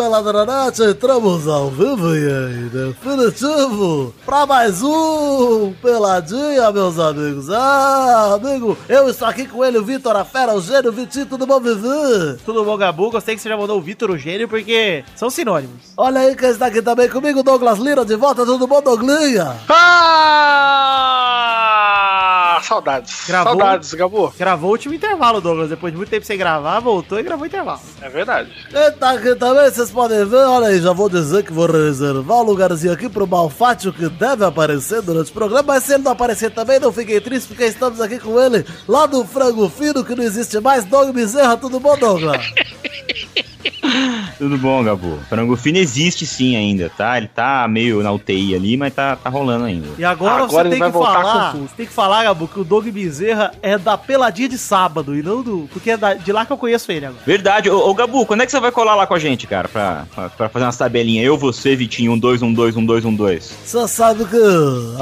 amigos do Peladranet, entramos ao vivo e em definitivo para mais um Peladinha, meus amigos. Ah, amigo, eu estou aqui com ele, o Vitor, a fera, o gênio, o Vitinho, tudo bom, Vivi? Tudo bom, Gabu? Gostei que você já mandou o Vitor o gênio, porque são sinônimos. Olha aí quem está aqui também comigo, Douglas Lira, de volta, tudo bom, Douglinha? Ah! Saudades. Gravou? Saudades, Gabu. Gravou o último intervalo, Douglas. Depois de muito tempo sem gravar, voltou e gravou o intervalo. É verdade. Quem tá aqui também, vocês podem ver, olha aí, já vou dizer que vou reservar um lugarzinho aqui pro Malfátio que deve aparecer durante o programa, mas se ele não aparecer também, não fiquem tristes, porque estamos aqui com ele, lá do Frango Fino, que não existe mais, Doug Bezerra, tudo bom, Douglas? Tudo bom, Gabu? Frango fino existe sim ainda, tá? Ele tá meio na UTI ali, mas tá, tá rolando ainda. E agora, Agora você ele tem vai que voltar falar. Você tem que falar, Gabu, que o Doug Bezerra é da peladinha de sábado e não do. Porque é da- de lá que eu conheço ele agora. Verdade. Ô, ô, Gabu, quando é que você vai colar lá com a gente, cara? Pra, pra, pra fazer umas tabelinhas? Eu, você, Vitinho, um, dois, um, dois, um, dois, um, dois. Você sabe que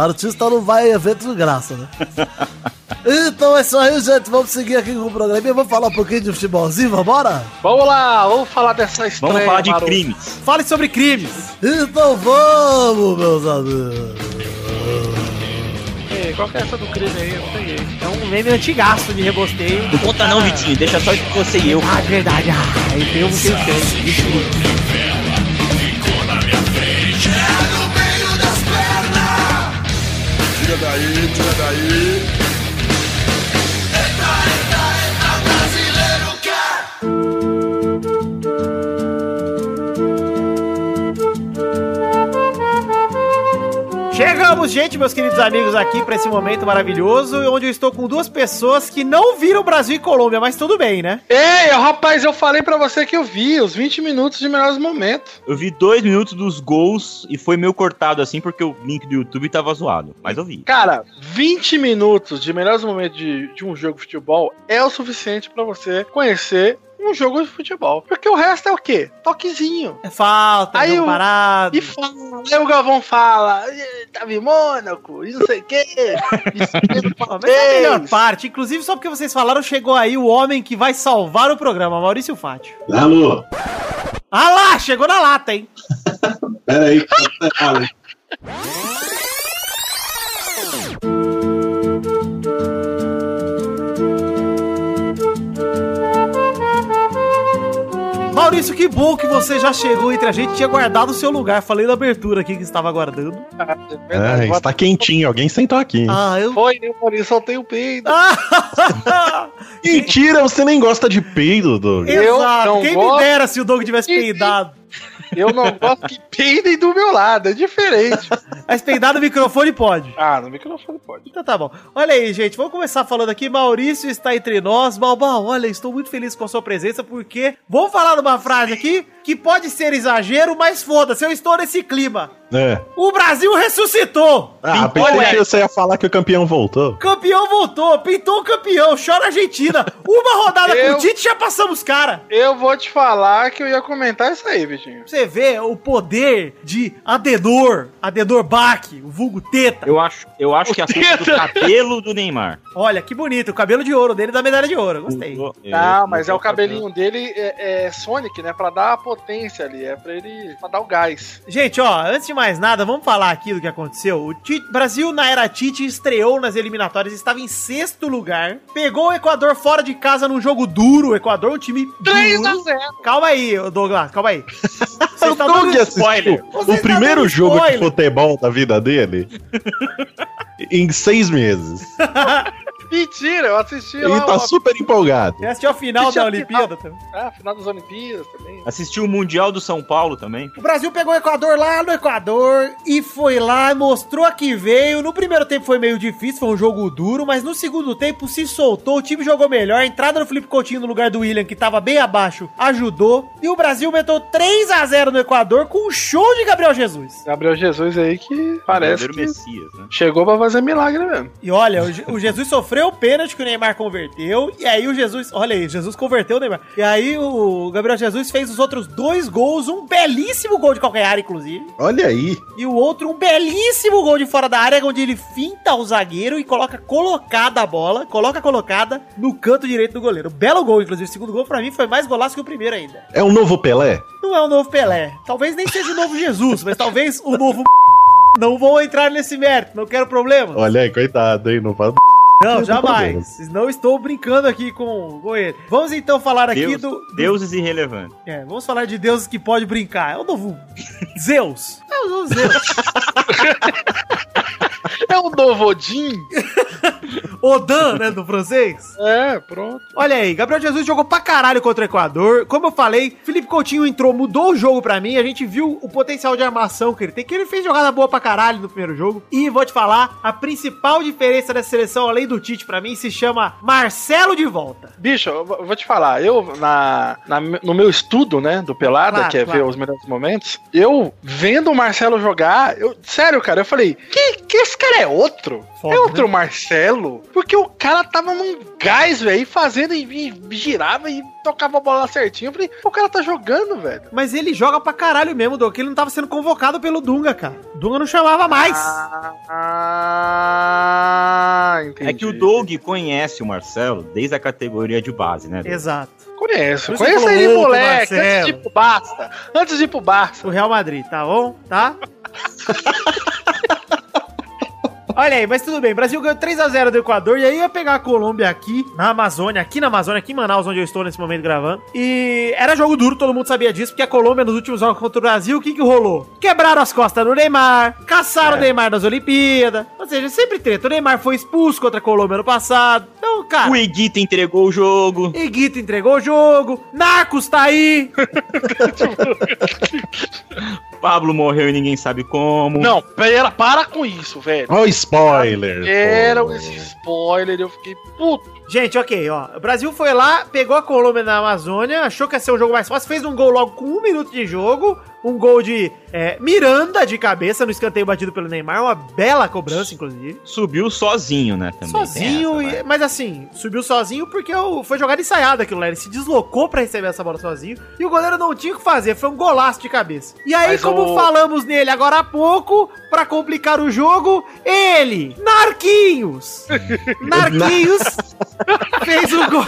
artista não vai em evento de graça, né? Então é isso aí, gente. Vamos seguir aqui com o programa. Vamos falar um pouquinho de futebolzinho, vambora? Vamos lá, vamos falar dessa estreia. Vamos falar de maroto. crimes. Fale sobre crimes. Então vamos, meus amigos. Ei, Qual que é essa do crime aí? Eu não peguei. É um meme antigaço de rebosteio. Não conta não, Vitinho. Deixa só você e eu. Ah, de verdade. Ah, aí tem um que eu sei. Tira daí, tira daí. Chegamos, gente, meus queridos amigos, aqui pra esse momento maravilhoso, onde eu estou com duas pessoas que não viram Brasil e Colômbia, mas tudo bem, né? Ei, rapaz, eu falei pra você que eu vi os 20 minutos de melhores momentos. Eu vi dois minutos dos gols e foi meio cortado assim porque o link do YouTube tava zoado. Mas eu vi. Cara, 20 minutos de melhores momentos de, de um jogo de futebol é o suficiente pra você conhecer um jogo de futebol. Porque o resto é o quê? Toquezinho. É falta, Aí o- parado. E fala, aí o Galvão fala, "Ih, tava em Mônaco, e não sei o quê. Mas é a melhor fez." parte. Inclusive, só porque vocês falaram, chegou aí o homem que vai salvar o programa, Maurício Fátio. Alô, Ah lá, chegou na lata, hein? pera aí. Maurício, que bom que você já chegou entre a gente tinha guardado o seu lugar. Falei na abertura aqui que estava aguardando. Verdade, É, está quentinho, alguém sentou aqui. Ah, eu. Foi, eu falei, soltei o peido. Ah! Mentira, você nem gosta de peido, Doug. Eu Exato. não Quem gosto me dera se o Doug tivesse peidado. Eu não gosto que peidem do meu lado, é diferente. Mas peidar no microfone pode. Ah, no microfone pode. Então tá bom. Olha aí, gente, vamos começar falando aqui. Maurício está entre nós. Balbal, olha, estou muito feliz com a sua presença, porque vamos falar de uma frase aqui que pode ser exagero, mas foda-se, eu estou nesse clima. É. O Brasil ressuscitou! Ah, Pintou, pensei é. que você ia falar que o campeão voltou. Campeão voltou, pintou o campeão, chora Argentina. Uma rodada com Eu- o Tite já passamos, cara. Eu vou te falar que eu ia comentar isso aí, Vitinho. Você vê o poder de Adenor, Adenor Bach, o vulgo Teta. Eu acho, eu acho que é a culpa do cabelo do Neymar. Olha, que bonito, o cabelo de ouro dele da medalha de ouro, gostei. Eu- Não, mas é o cabelinho dele é, é Sonic, né? Pra dar a potência ali, é pra ele pra dar o gás. Gente, ó, antes de mais nada, vamos falar aqui do que aconteceu. O Tite- Brasil, na era Tite, estreou nas eliminatórias, estava em sexto lugar, pegou o Equador fora de casa num jogo duro. O Equador, um time 3 a duro. 0 Calma aí, Douglas, calma aí. Você O está Doug dando spoiler. Você o está primeiro dando jogo de futebol da vida dele em seis meses. Mentira, eu assisti Ele lá tá o- super empolgado. Você assistiu a final Assistiu da a final. Olimpíada também? Ah, final das Olimpíadas também. Assistiu o Mundial do São Paulo também. O Brasil pegou o Equador lá no Equador e foi lá, mostrou a que veio. No primeiro tempo foi meio difícil, foi um jogo duro, mas no segundo tempo se soltou, o time jogou melhor. A entrada do Felipe Coutinho no lugar do William, que tava bem abaixo, ajudou. E o Brasil meteu 3 a 0 no Equador com um show de Gabriel Jesus. Gabriel Jesus aí que parece Verdadeiro que Messias, né? chegou pra fazer milagre mesmo. E olha, o Je- o Jesus sofreu sofreu o pênalti que o Neymar converteu. E aí o Jesus. Olha aí, Jesus converteu o Neymar. E aí o Gabriel Jesus fez os outros dois gols, um belíssimo gol de calcanhar, inclusive. Olha aí. E o outro, um belíssimo gol de fora da área, onde ele finta o zagueiro e coloca colocada a bola, coloca colocada no canto direito do goleiro. Belo gol, inclusive. O segundo gol, pra mim, foi mais golaço que o primeiro ainda. É um novo Pelé? Não é o novo Pelé. Talvez nem seja o novo Jesus, mas talvez o novo. Não vou entrar nesse mérito, não quero problema. Olha aí, coitado, hein? Não fala. Não, jamais. Não estou brincando aqui com, com ele. Vamos então falar aqui Deus, do, do- Deuses irrelevantes. É, vamos falar de deuses que pode brincar. É o novo Zeus. É o novo Zeus. É o novo Odin? Odan, né, do francês. É, pronto. Olha aí, Gabriel Jesus jogou pra caralho contra o Equador. Como eu falei, Felipe Coutinho entrou, mudou o jogo pra mim. A gente viu o potencial de armação que ele tem, que ele fez jogada boa pra caralho no primeiro jogo. E vou te falar, a principal diferença dessa seleção, além do Tite pra mim, se chama Marcelo de volta. Bicho, eu vou te falar, eu, na, na- no meu estudo, né, do Pelada, Claro, que é claro. ver os melhores momentos, eu vendo o Marcelo jogar, eu, sério, cara, eu falei, que, que esse cara é outro? Foda, é outro Marcelo? Porque o cara tava num gás, velho, fazendo e, e girava e tocava a bola certinho. Eu falei, o cara tá jogando, velho. Mas ele joga pra caralho mesmo, Doc. Ele não tava sendo convocado pelo Dunga, cara. O Dunga não chamava mais. Ah, entendi. É que o Doug conhece o Marcelo desde a categoria de base, né? Doug? Exato. Conheço, conheço ele, moleque. Antes Marcelo. de ir pro Barça. Antes de ir pro Barça. O Real Madrid, tá bom? Tá? Olha aí, mas tudo bem. Brasil ganhou 3x0 do Equador e aí ia pegar a Colômbia aqui na Amazônia, aqui na Amazônia, aqui em Manaus, onde eu estou nesse momento gravando. E era jogo duro, todo mundo sabia disso, porque a Colômbia nos últimos jogos contra o Brasil, o que que rolou? Quebraram as costas do Neymar, caçaram o Neymar nas Olimpíadas. Ou seja, sempre treta. O Neymar foi expulso contra a Colômbia ano passado. Então, cara. O Iguita entregou o jogo. Iguita entregou o jogo, Narcos tá aí. Pablo morreu e ninguém sabe como. Não, pera, para com isso, velho. Olha o spoiler. Era esse spoiler, eu fiquei puto. Gente, ok, ó. O Brasil foi lá, pegou a Colômbia na Amazônia, achou que ia ser um jogo mais fácil, fez um gol logo com um minuto de jogo. Um gol de é, Miranda de cabeça no escanteio batido pelo Neymar. Uma bela cobrança, inclusive. Subiu sozinho, né? Também. sozinho, essa, e- mas assim, subiu sozinho porque foi jogada ensaiada aquilo lá. Ele se deslocou pra receber essa bola sozinho e o goleiro não tinha o que fazer. Foi um golaço de cabeça. E aí, Mas como o- falamos nele agora há pouco, pra complicar o jogo, ele, Narquinhos. Narquinhos fez o gol.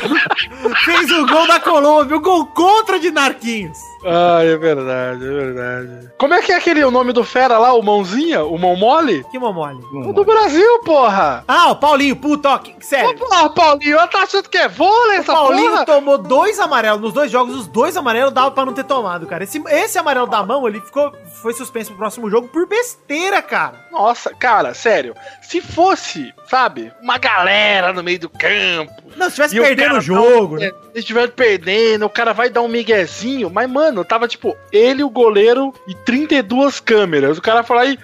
fez o gol da Colômbia, o gol contra de Narquinhos. Ah, é verdade, é verdade. Como é que é aquele o nome do fera lá, o Mãozinha? O Mão Mole? Que momole. O do Brasil, porra! Ah, o Paulinho, puto, ó, que- sério. Ô, porra, Paulinho, eu tá achando que é vôlei O essa Paulinho porra? tomou dois amarelos nos dois jogos, os dois amarelos dava pra não ter tomado, cara. Esse, esse amarelo da mão, ele ficou foi suspenso pro próximo jogo por besteira, cara. Nossa, cara, sério. Se fosse, sabe, uma galera no meio do campo. Não, se tivesse e o perdendo cara o jogo, tá- né? Se estiver perdendo, o cara vai dar um miguezinho. Mas, mano, tava tipo, ele, o goleiro e 32 câmeras. O cara lá e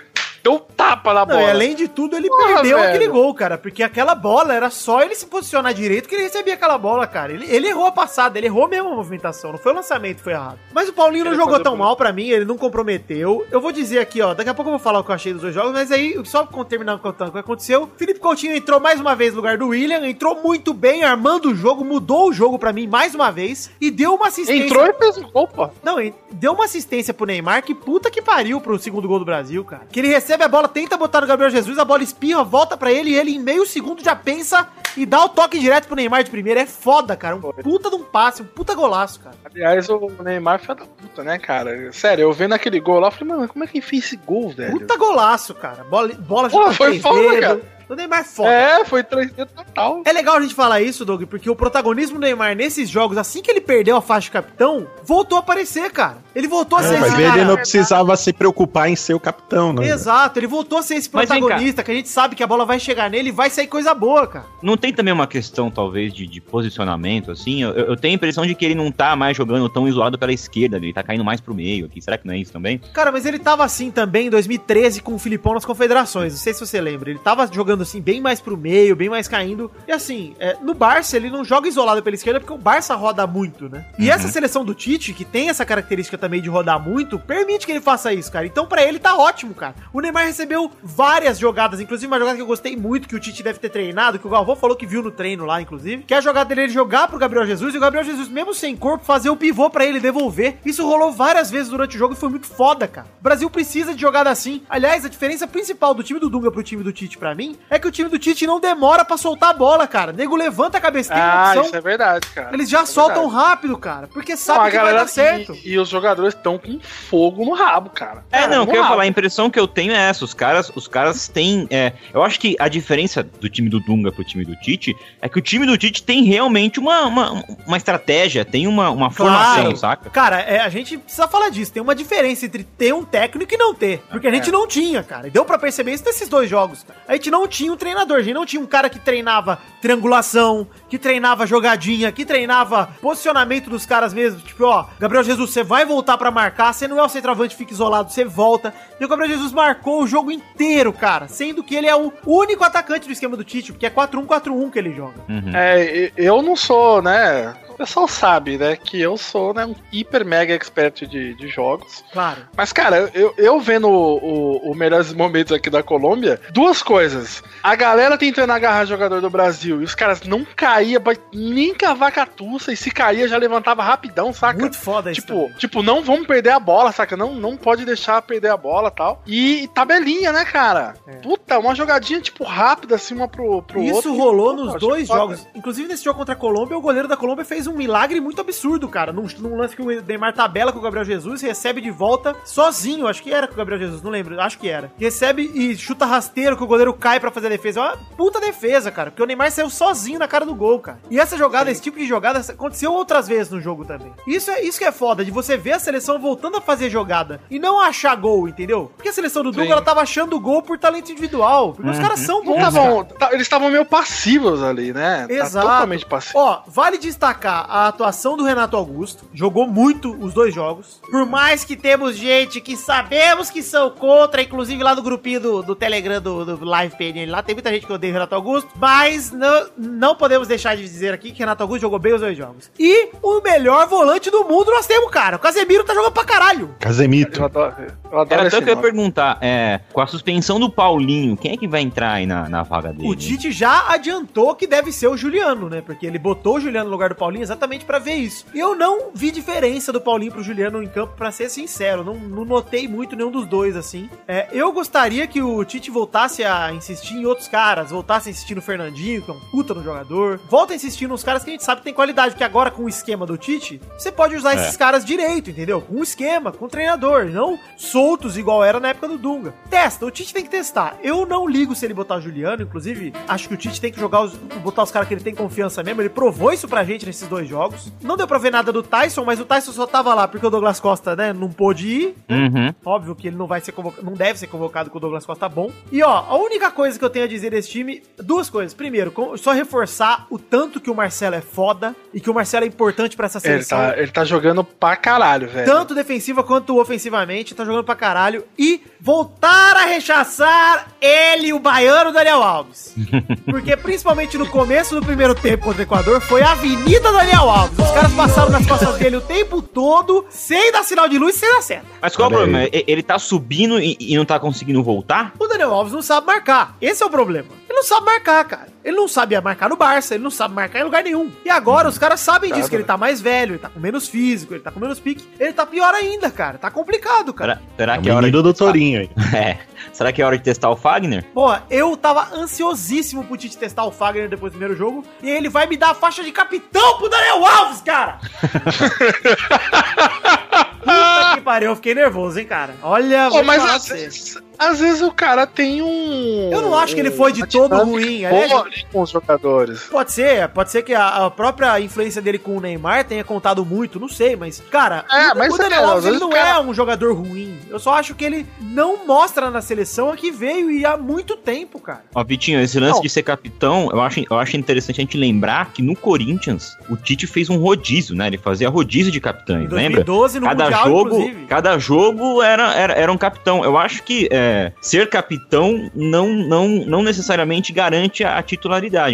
deu um tapa na Não, bola. e além de tudo, ele Porra, perdeu velho. aquele gol, cara. Porque aquela bola era só ele se posicionar direito que ele recebia aquela bola, cara. Ele, ele errou a passada, ele errou mesmo a movimentação. Não foi o lançamento foi errado. Mas o Paulinho não Ele jogou fazer tão mal pra mim, ele não comprometeu. Eu vou dizer aqui, ó. Daqui a pouco eu vou falar o que eu achei dos dois jogos, mas aí, só com- terminando contando o que aconteceu. Felipe Coutinho entrou mais uma vez no lugar do William, entrou muito bem, armando o jogo, mudou o jogo pra mim mais uma vez e deu uma assistência. Entrou e fez um gol, pô. Não, deu uma assistência pro Neymar que puta que pariu pro segundo gol do Brasil, cara. Que ele recebe a bola, tenta botar no Gabriel Jesus, a bola espirra, volta pra ele e ele em meio segundo já pensa e dá o toque direto pro Neymar de primeira. É foda, cara. Um puta de um passe, um puta golaço, cara. Aliás, o Neymar foi da puta, né, cara? Sério, eu vendo aquele gol lá, eu falei, mano, como é que ele fez esse gol, velho? Puta golaço, cara. Bola, bola Pô, foi foda, cara. O Neymar é foda. É, foi 3D total. É legal a gente falar isso, Doug, porque o protagonismo do Neymar nesses jogos, assim que ele perdeu a faixa de capitão, voltou a aparecer, cara. Ele voltou a ser É, mas esse ele cara. não precisava se preocupar em ser o capitão, né? Exato, ele voltou a ser esse protagonista, que a gente sabe que a bola vai chegar nele e vai sair coisa boa, cara. Não tem também uma questão, talvez, de, de posicionamento, assim? Eu, eu tenho a impressão de que ele não tá mais jogando tão isolado pela esquerda, ele tá caindo mais pro meio aqui. Será que não é isso também? Cara, mas ele tava assim também em 2013 com o Filipão nas confederações. Não sei se você lembra. Ele tava jogando jogando assim, bem mais pro meio, bem mais caindo. E assim, é, no Barça ele não joga isolado pela esquerda porque o Barça roda muito, né? E essa seleção do Tite, que tem essa característica também de rodar muito, permite que ele faça isso, cara. Então pra ele tá ótimo, cara. O Neymar recebeu várias jogadas, inclusive uma jogada que eu gostei muito, que o Tite deve ter treinado, que o Galvão falou que viu no treino lá, inclusive, que é a jogada dele jogar pro Gabriel Jesus e o Gabriel Jesus, mesmo sem corpo, fazer o pivô pra ele devolver. Isso rolou várias vezes durante o jogo e foi muito foda, cara. O Brasil precisa de jogada assim. Aliás, a diferença principal do time do Dunga pro time do Tite pra mim é que o time do Tite não demora pra soltar a bola, cara. O nego levanta a cabeça, tem Ah, opção. isso é verdade, cara. Eles já é soltam verdade. rápido, cara, porque Não, sabe a que vai galera dar certo. E, e os jogadores estão com fogo no rabo, cara. É, Cara, não, o que eu ia falar, a impressão que eu tenho é essa, os caras, os caras têm, é, eu acho que a diferença do time do Dunga pro time do Tite é que o time do Tite tem realmente uma, uma, uma estratégia, tem uma, uma formação, Claro. saca? Cara, é, a gente precisa falar disso. Tem uma diferença entre ter um técnico e não ter. Porque a gente não tinha, cara. E deu pra perceber isso nesses dois jogos. cara. A gente não tinha um treinador. A gente não tinha um cara que treinava triangulação, que treinava jogadinha, que treinava posicionamento dos caras mesmo. Tipo, ó, Gabriel Jesus, você vai voltar pra marcar. Você não é o centroavante, fica isolado, você volta. E o Gabriel Jesus marcou o jogo inteiro, cara. Sendo que ele é o único atacante do esquema do Tite, porque é 4-1-4-1 que ele joga. Uhum. É, eu não sou, né? O pessoal sabe, né? Que eu sou né, um hiper mega expert de, de jogos. Claro. Mas, cara, eu, eu vendo o, o, o melhores momentos aqui da Colômbia, duas coisas. A galera tentando agarrar jogador do Brasil e os caras não caíam ba- nem com a vaca tussa, e se caía já levantava rapidão, saca? Muito foda isso. Tipo, tipo, não vamos perder a bola, saca? Não, não pode deixar perder a bola tal. E tabelinha, né, cara? É. Puta, uma jogadinha, tipo, rápida, assim, uma pro, pro Isso outro. rolou Puta, nos dois foda. jogos. Inclusive nesse jogo contra a Colômbia, o goleiro da Colômbia fez um milagre muito absurdo, cara. Num, num lance que o Neymar tabela com o Gabriel Jesus, recebe de volta sozinho. Acho que era com o Gabriel Jesus, não lembro. Acho que era. Recebe e chuta rasteiro que o goleiro cai pra fazer a defesa. É uma puta defesa, cara. Porque o Neymar saiu sozinho na cara do gol, cara. E essa jogada, esse tipo de jogada, aconteceu outras vezes no jogo também. Isso é isso que é foda, de você ver a seleção voltando a fazer jogada e não achar gol, entendeu? Porque a seleção do Dunga, Sim. ela tava achando gol por talento individual. Porque os caras são Não bons, tavam- tá- eles estavam meio passivos ali, né? Tá Exato. totalmente passivos. Ó, vale destacar a atuação do Renato Augusto. Jogou muito os dois jogos. Por mais que temos gente que sabemos que são contra, inclusive lá no grupinho do, do Telegram do, do Live PNL lá, tem muita gente que odeia o Renato Augusto. Mas não, não podemos deixar de dizer aqui que Renato Augusto jogou bem os dois jogos. E o melhor volante do mundo nós temos, cara. O Casemiro tá jogando pra caralho. Casemito. Eu adoro, eu adoro Era até que eu ia perguntar, é, com a suspensão do Paulinho, quem é que vai entrar aí na, na vaga dele? O Tite já adiantou que deve ser o Juliano, né? Porque ele botou o Juliano no lugar do Paulinho exatamente pra ver isso. Eu não vi diferença do Paulinho pro Juliano em campo, pra ser sincero. Não, não notei muito nenhum dos dois, assim. É, eu gostaria que o Tite voltasse a insistir em outros caras. Voltasse a insistir no Fernandinho, que é um puta no jogador. Volta a insistir nos caras que a gente sabe que tem qualidade. Porque agora, com o esquema do Tite, você pode usar É. esses caras direito, entendeu? Com um esquema, com um treinador. Não soltos igual era na época do Dunga. Testa, o Tite tem que testar. Eu não ligo se ele botar o Juliano, inclusive, acho que o Tite tem que jogar os, botar os caras que ele tem confiança mesmo. Ele provou isso pra gente nesses dois jogos. Não deu pra ver nada do Tyson, mas o Tyson só tava lá porque o Douglas Costa, né, não pôde ir. Uhum. Óbvio que ele não vai ser convocado, não deve ser convocado com o Douglas Costa bom. E ó, a única coisa que eu tenho a dizer desse time, duas coisas. Primeiro, só reforçar o tanto que o Marcelo é foda e que o Marcelo é importante pra essa Ele seleção. tá, ele tá jogando pra caralho, velho. Tanto defensiva quanto ofensivamente, tá jogando pra caralho. E voltar a rechaçar ele, o baiano Daniel Alves. Porque principalmente no começo do primeiro tempo contra o Equador, foi a Avenida Daniel Alves. Os caras passaram nas costas dele o tempo todo, sem dar sinal de luz, sem dar seta. Mas qual é o aí. problema? E- Ele tá subindo e, e não tá conseguindo voltar? O Daniel Alves não sabe marcar. Esse é o problema. Ele não sabe marcar, cara. Ele não sabia marcar no Barça, ele não sabe marcar em lugar nenhum. E agora os caras sabem disso, que ele tá mais velho, ele tá com menos físico, ele tá com menos pique. Ele tá pior ainda, cara. Tá complicado, cara. Será, será É o que é hora do Torinho aí. É. Será que é hora de testar o Fagner? Pô, eu tava ansiosíssimo pro Tite testar o Fagner depois do primeiro jogo. E ele vai me dar a faixa de capitão pro Daniel Alves, cara! Puta que pariu, eu fiquei nervoso, hein, cara. Olha, Pô, mas às vezes, às vezes o cara tem um. Eu não acho que ele foi de todo ruim, aliás- ali com os jogadores. Pode ser, pode ser que a, a própria influência dele com o Neymar tenha contado muito, não sei, mas, cara, É, o, mas o Daniel é, Alves às ele vezes não cara- é um jogador ruim. Eu só acho que ele não mostra na seleção a que veio e há muito tempo, cara. Ó, Vitinho, esse lance Não. de ser capitão, eu acho, eu acho interessante a gente lembrar que no Corinthians, o Tite fez um rodízio, né? Ele fazia rodízio de Em capitães, lembra? 2012, no Cada Mundial, jogo, inclusive. cada jogo era, era, era um capitão. Eu acho que é, é, ser capitão não, não, não necessariamente garante a, a titularidade.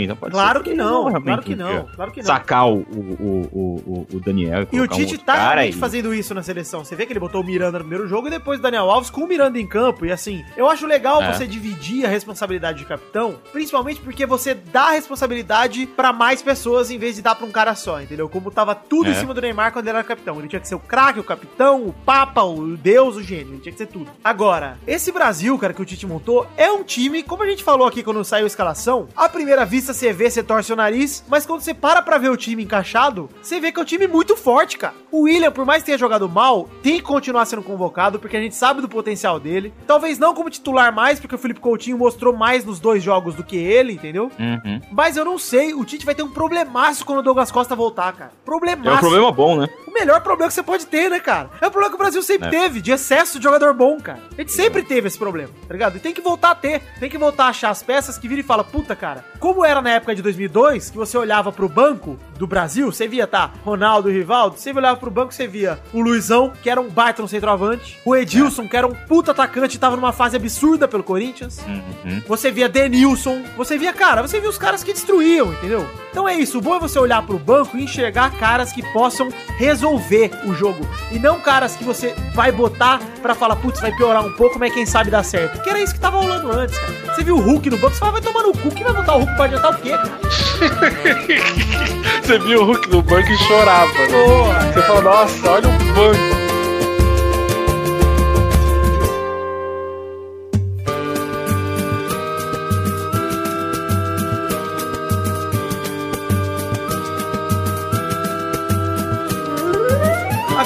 Então pode Claro ser que ele não, realmente claro que um não, claro que não. Sacar o, o, o, o, Daniel. E o um Tite outro tá e- fazendo isso na seleção. Você vê que ele botou o Miranda no primeiro jogo e depois o Daniel Alves com o Miranda em campo. E assim, eu acho legal É. você dividir a responsabilidade de capitão, principalmente porque você dá a responsabilidade pra mais pessoas em vez de dar pra um cara só, entendeu? Como tava tudo em É. cima do Neymar quando ele era capitão. Ele tinha que ser o craque, o capitão, o papa, o deus, o gênio. Ele tinha que ser tudo. Agora, esse Brasil, cara, que o Tite montou, é um time, como a gente falou aqui quando saiu a escalação, à primeira vista você vê, você torce o nariz, mas quando você para pra ver o time encaixado, você vê que é um time muito forte, cara. O William, por mais que tenha jogado mal, tem que continuar sendo convocado, porque a gente sabe do potencial dele. Talvez não como titular mais, porque o Felipe Coutinho mostrou mais nos dois jogos do que ele, entendeu? Uhum. Mas eu não sei, o Tite vai ter um problemaço quando o Douglas Costa voltar, cara. Problemaço. É um problema bom, né? O melhor problema que você pode ter, né, cara? É o problema que o Brasil sempre É. teve, de excesso de jogador bom, cara. A gente sempre teve esse problema, tá ligado? E tem que voltar a ter. Tem que voltar a achar as peças que vira e fala, puta, cara, como era na época de 2002, que você olhava pro banco do Brasil, você via, tá, Ronaldo e Rivaldo, você olhava pro banco, você via o Luizão, que era um baita no centroavante, o Edilson, que era um puta atacante tava numa fase absurda pelo Corinthians, Uhum. você via Denilson, você via, cara, você via os caras que destruíam, entendeu? Então é isso, o bom é você olhar pro banco e enxergar caras que possam resolver o jogo. E não caras que você vai botar pra falar, putz, vai piorar um pouco, mas quem sabe dá certo. Que era isso que tava rolando antes, cara. Você viu o Hulk no banco, você fala, vai tomar no cu, quem vai botar o Hulk pra adiantar o quê, cara? Você viu o Hulk no banco e chorava. né? Porra. Você fala, nossa, olha o banco.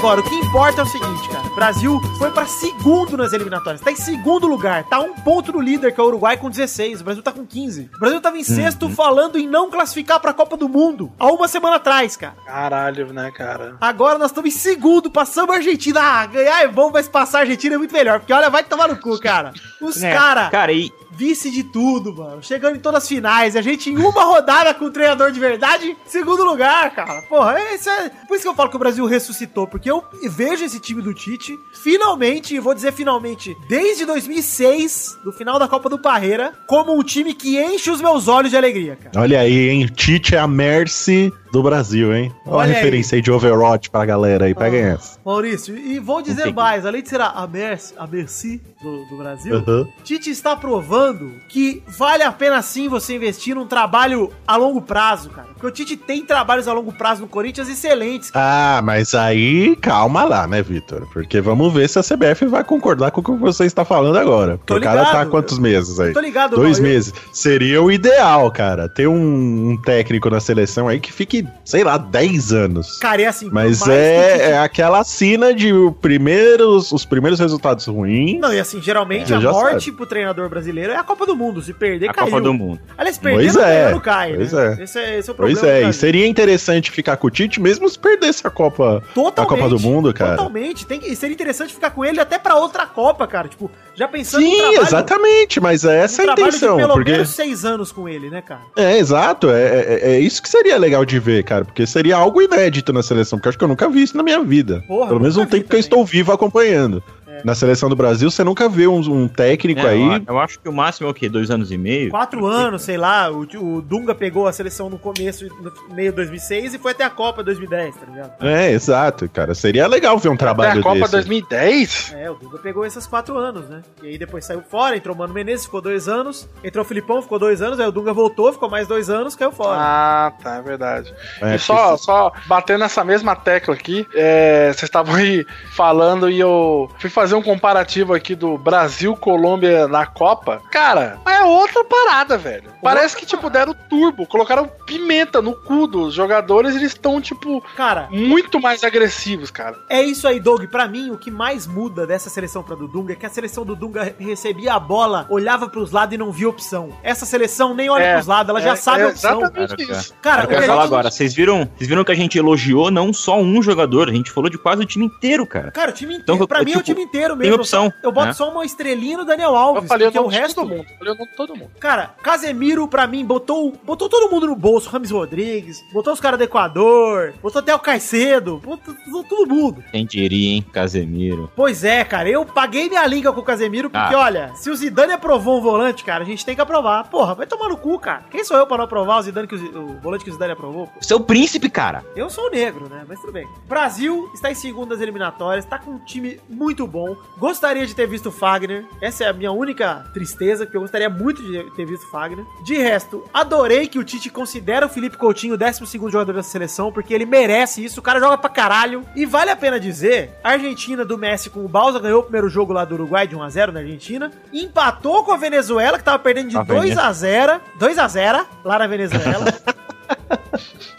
Agora, o que importa é o seguinte, cara. O Brasil foi pra segundo nas eliminatórias. Tá em segundo lugar. Tá um ponto do líder, que é o Uruguai, com 16. O Brasil tá com 15. O Brasil tava em sexto falando em não classificar pra Copa do Mundo. Há uma semana atrás, cara. Caralho, né, cara? Agora nós estamos em segundo, passamos a Argentina. Ah, ganhar é bom, mas passar a Argentina é muito melhor. Porque olha, vai tomar no cu, cara. Os É, cara, Cara, e, vice de tudo, mano. Chegando em todas as finais. A gente em uma rodada com o treinador de verdade, segundo lugar, cara. Porra, isso é. Por isso que eu falo que o Brasil ressuscitou. Porque eu vejo esse time do Tite, finalmente, e vou dizer finalmente, desde 2006, do final da Copa do Parreira, como um time que enche os meus olhos de alegria, cara. Olha aí, hein? Tite é a Mercy do Brasil, hein? Olha, Olha a referência aí de Overwatch pra galera aí, peguem Ah, essa. Maurício, e vou dizer Entendi. mais, além de ser a, Mercy, a Merci do, do Brasil, Uhum. Tite está provando que vale a pena sim você investir num trabalho a longo prazo, cara. Porque o Tite tem trabalhos a longo prazo no Corinthians excelentes. cara. Ah, mas aí calma lá, né, Vitor? Porque vamos ver se a CBF vai concordar com o que você está falando agora. Porque Tô o cara tá há ligado. quantos meses aí? Tô ligado, Dois eu- meses. Seria o ideal, cara. Ter um, um técnico na seleção aí que fique, sei lá, 10 anos. Cara, é assim. Mas mais que é, é aquela sina de primeiros, os primeiros resultados ruins. Não, e assim, geralmente Você a morte sabe. pro treinador brasileiro é a Copa do Mundo. Se perder, a caiu. Copa do Mundo. Aliás, perder Pois é, não cai, pois né? é. Esse é, esse é o problema. Pois é, e seria interessante ficar com o Tite mesmo se perdesse a Copa, a Copa do Mundo, cara. Totalmente. Tem que, seria interessante ficar com ele até pra outra Copa, cara. Tipo, já pensando Sim, trabalho- exatamente, mas é essa a trabalho de intenção, pelo porque menos seis anos com ele, né, cara? é exato, é, é, é isso que seria legal de ver, cara, porque seria algo inédito na seleção, porque acho que eu nunca vi isso na minha vida. Porra, Pelo menos um tempo que eu também. estou vivo acompanhando. Na seleção do Brasil, você nunca vê um, um técnico É, aí. eu, eu acho que o máximo é o quê? Dois anos e meio? Quatro anos, sei lá. O, o Dunga pegou a seleção no começo, no meio de 2006 e foi até a Copa 2010, tá ligado? É, exato, cara. Seria legal ver um Até trabalho a Copa desse. 2010? É, o Dunga pegou esses quatro anos, né? E aí depois saiu fora, entrou o Mano Menezes, ficou dois anos. Entrou o Filipão, ficou dois anos. Aí o Dunga voltou, ficou mais dois anos, caiu fora. Ah, tá, é verdade. É, e só, só batendo nessa mesma tecla aqui, é, vocês estavam aí falando e eu fui fazer um comparativo aqui do Brasil-Colômbia na Copa. Cara, é outra parada, velho. Parece que, tipo, deram turbo, colocaram pimenta no cu dos jogadores eles estão, tipo, Cara, muito mais agressivos, cara. É isso aí, Doug. Pra mim, o que mais muda dessa seleção pra do Dunga é que a seleção do Dunga recebia a bola, olhava pros lados e não via opção. Essa seleção nem olha É, pros lados, ela já é- sabe é a opção. Exatamente Cara, isso. Cara, Eu o quero falar gente- agora, vocês viram, vocês viram que a gente elogiou não só um jogador, a gente falou de quase o time inteiro, cara. Cara, o time inteiro. Então, pra eu, mim é o tipo, time inteiro. Inteiro mesmo. Tem opção, Eu boto né? só uma estrelinha no Daniel Alves, Eu falei o porque o resto... todo mundo. Eu falei o nome todo mundo. Cara, Casemiro, pra mim, botou, botou todo mundo no bolso. Rames Rodrigues, botou os caras do Equador, botou até o Caicedo, botou, botou todo mundo. Quem diria, hein, Casemiro. Pois é, cara, eu paguei minha língua com o Casemiro, porque, Ah. olha, se o Zidane aprovou um volante, cara, a gente tem que aprovar. Porra, vai tomar no cu, cara. Quem sou eu pra não aprovar o Zidane que o, o volante que o Zidane aprovou? pô? Seu príncipe, cara. Eu sou negro, né? Mas tudo bem. Brasil está em segundo das eliminatórias, tá com um time muito bom. Gostaria de ter visto o Fagner. Essa é a minha única tristeza, porque eu gostaria muito de ter visto o Fagner. De resto, adorei que o Tite considera o Felipe Coutinho o 12 jogador da seleção, porque ele merece isso. O cara joga pra caralho. E vale a pena dizer: a Argentina do Messi com o Balsa ganhou o primeiro jogo lá do Uruguai de 1x0 na Argentina. Empatou com a Venezuela, que tava perdendo de Tá vendo, 2x0. 2x0 lá na Venezuela.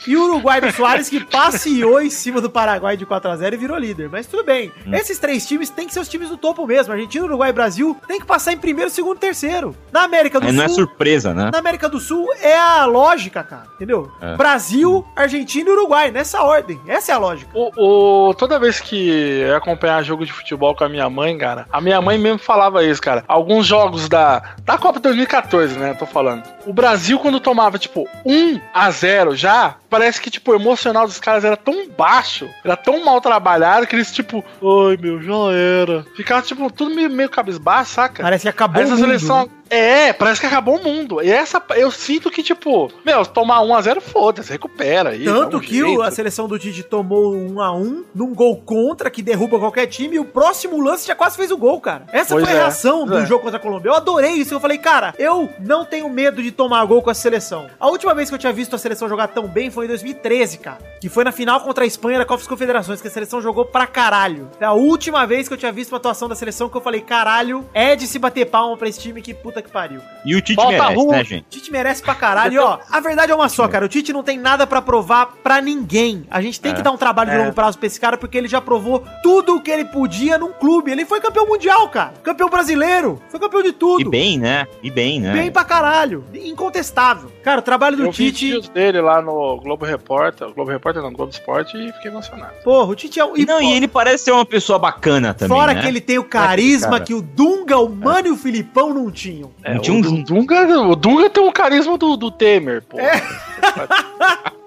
E o Uruguai do Soares que passeou em cima do Paraguai de 4x0 e virou líder. Mas tudo bem. Hum. Esses três times têm que ser os times do topo mesmo. Argentina, Uruguai e Brasil tem que passar em primeiro, segundo, terceiro. Na América do É, não é Sul. surpresa, né? Na América do Sul é a lógica, cara. Entendeu? É. Brasil, Argentina e Uruguai. Nessa ordem. Essa é a lógica. O, o- toda vez que eu ia acompanhar jogo de futebol com a minha mãe, cara, a minha mãe mesmo falava isso, cara. Alguns jogos da, da Copa 2014, né? Tô falando. O Brasil, quando tomava, tipo, 1 a 0 já, parece que, tipo, o emocional dos caras era tão baixo, era tão mal trabalhado que eles, tipo, ai meu, já era. Ficava, tipo, tudo meio, meio cabisbaixo, saca? Parece que acabou Essa o mundo, seleção. né? É, parece que acabou o mundo. E essa, eu sinto que, tipo, meu, tomar 1x0, foda-se, recupera aí. Tanto um que jeito. a seleção do Tite tomou um a um num gol contra que derruba qualquer time e o próximo lance já quase fez o gol, cara. Essa Pois foi a é, reação do é. jogo contra a Colômbia. Eu adorei isso. Eu falei, cara, eu não tenho medo de tomar gol com a seleção. A última vez que eu tinha visto a seleção jogar tão bem foi em 2013, cara. Que foi na final contra a Espanha da Copa das Confederações, que a seleção jogou pra caralho. É a última vez que eu tinha visto uma atuação da seleção que eu falei, caralho, é de se bater palma pra esse time, que puta que pariu. E o Tite Falta merece, né, gente? O Tite merece pra caralho. E, ó, a verdade é uma só, cara. O Tite não tem nada pra provar pra ninguém. A gente tem que dar um trabalho de É. longo prazo pra esse cara, porque ele já provou tudo o que ele podia num clube. Ele foi campeão mundial, cara. Campeão brasileiro. Foi campeão de E tudo. bem, né? E bem, né? Bem pra caralho. Incontestável. Cara, o trabalho do Eu vi Tite. vídeos dele lá no Globo Repórter, Globo Repórter não, Globo Esporte e fiquei emocionado. Porra, o Tite é um. E não, e ele parece ser uma pessoa bacana também, Fora né? que ele tem o carisma cara. que o Dunga, o Mano e o Filipão não tinham. Não tinha um o. Dunga, o Dunga tem um carisma do, do Temer, pô.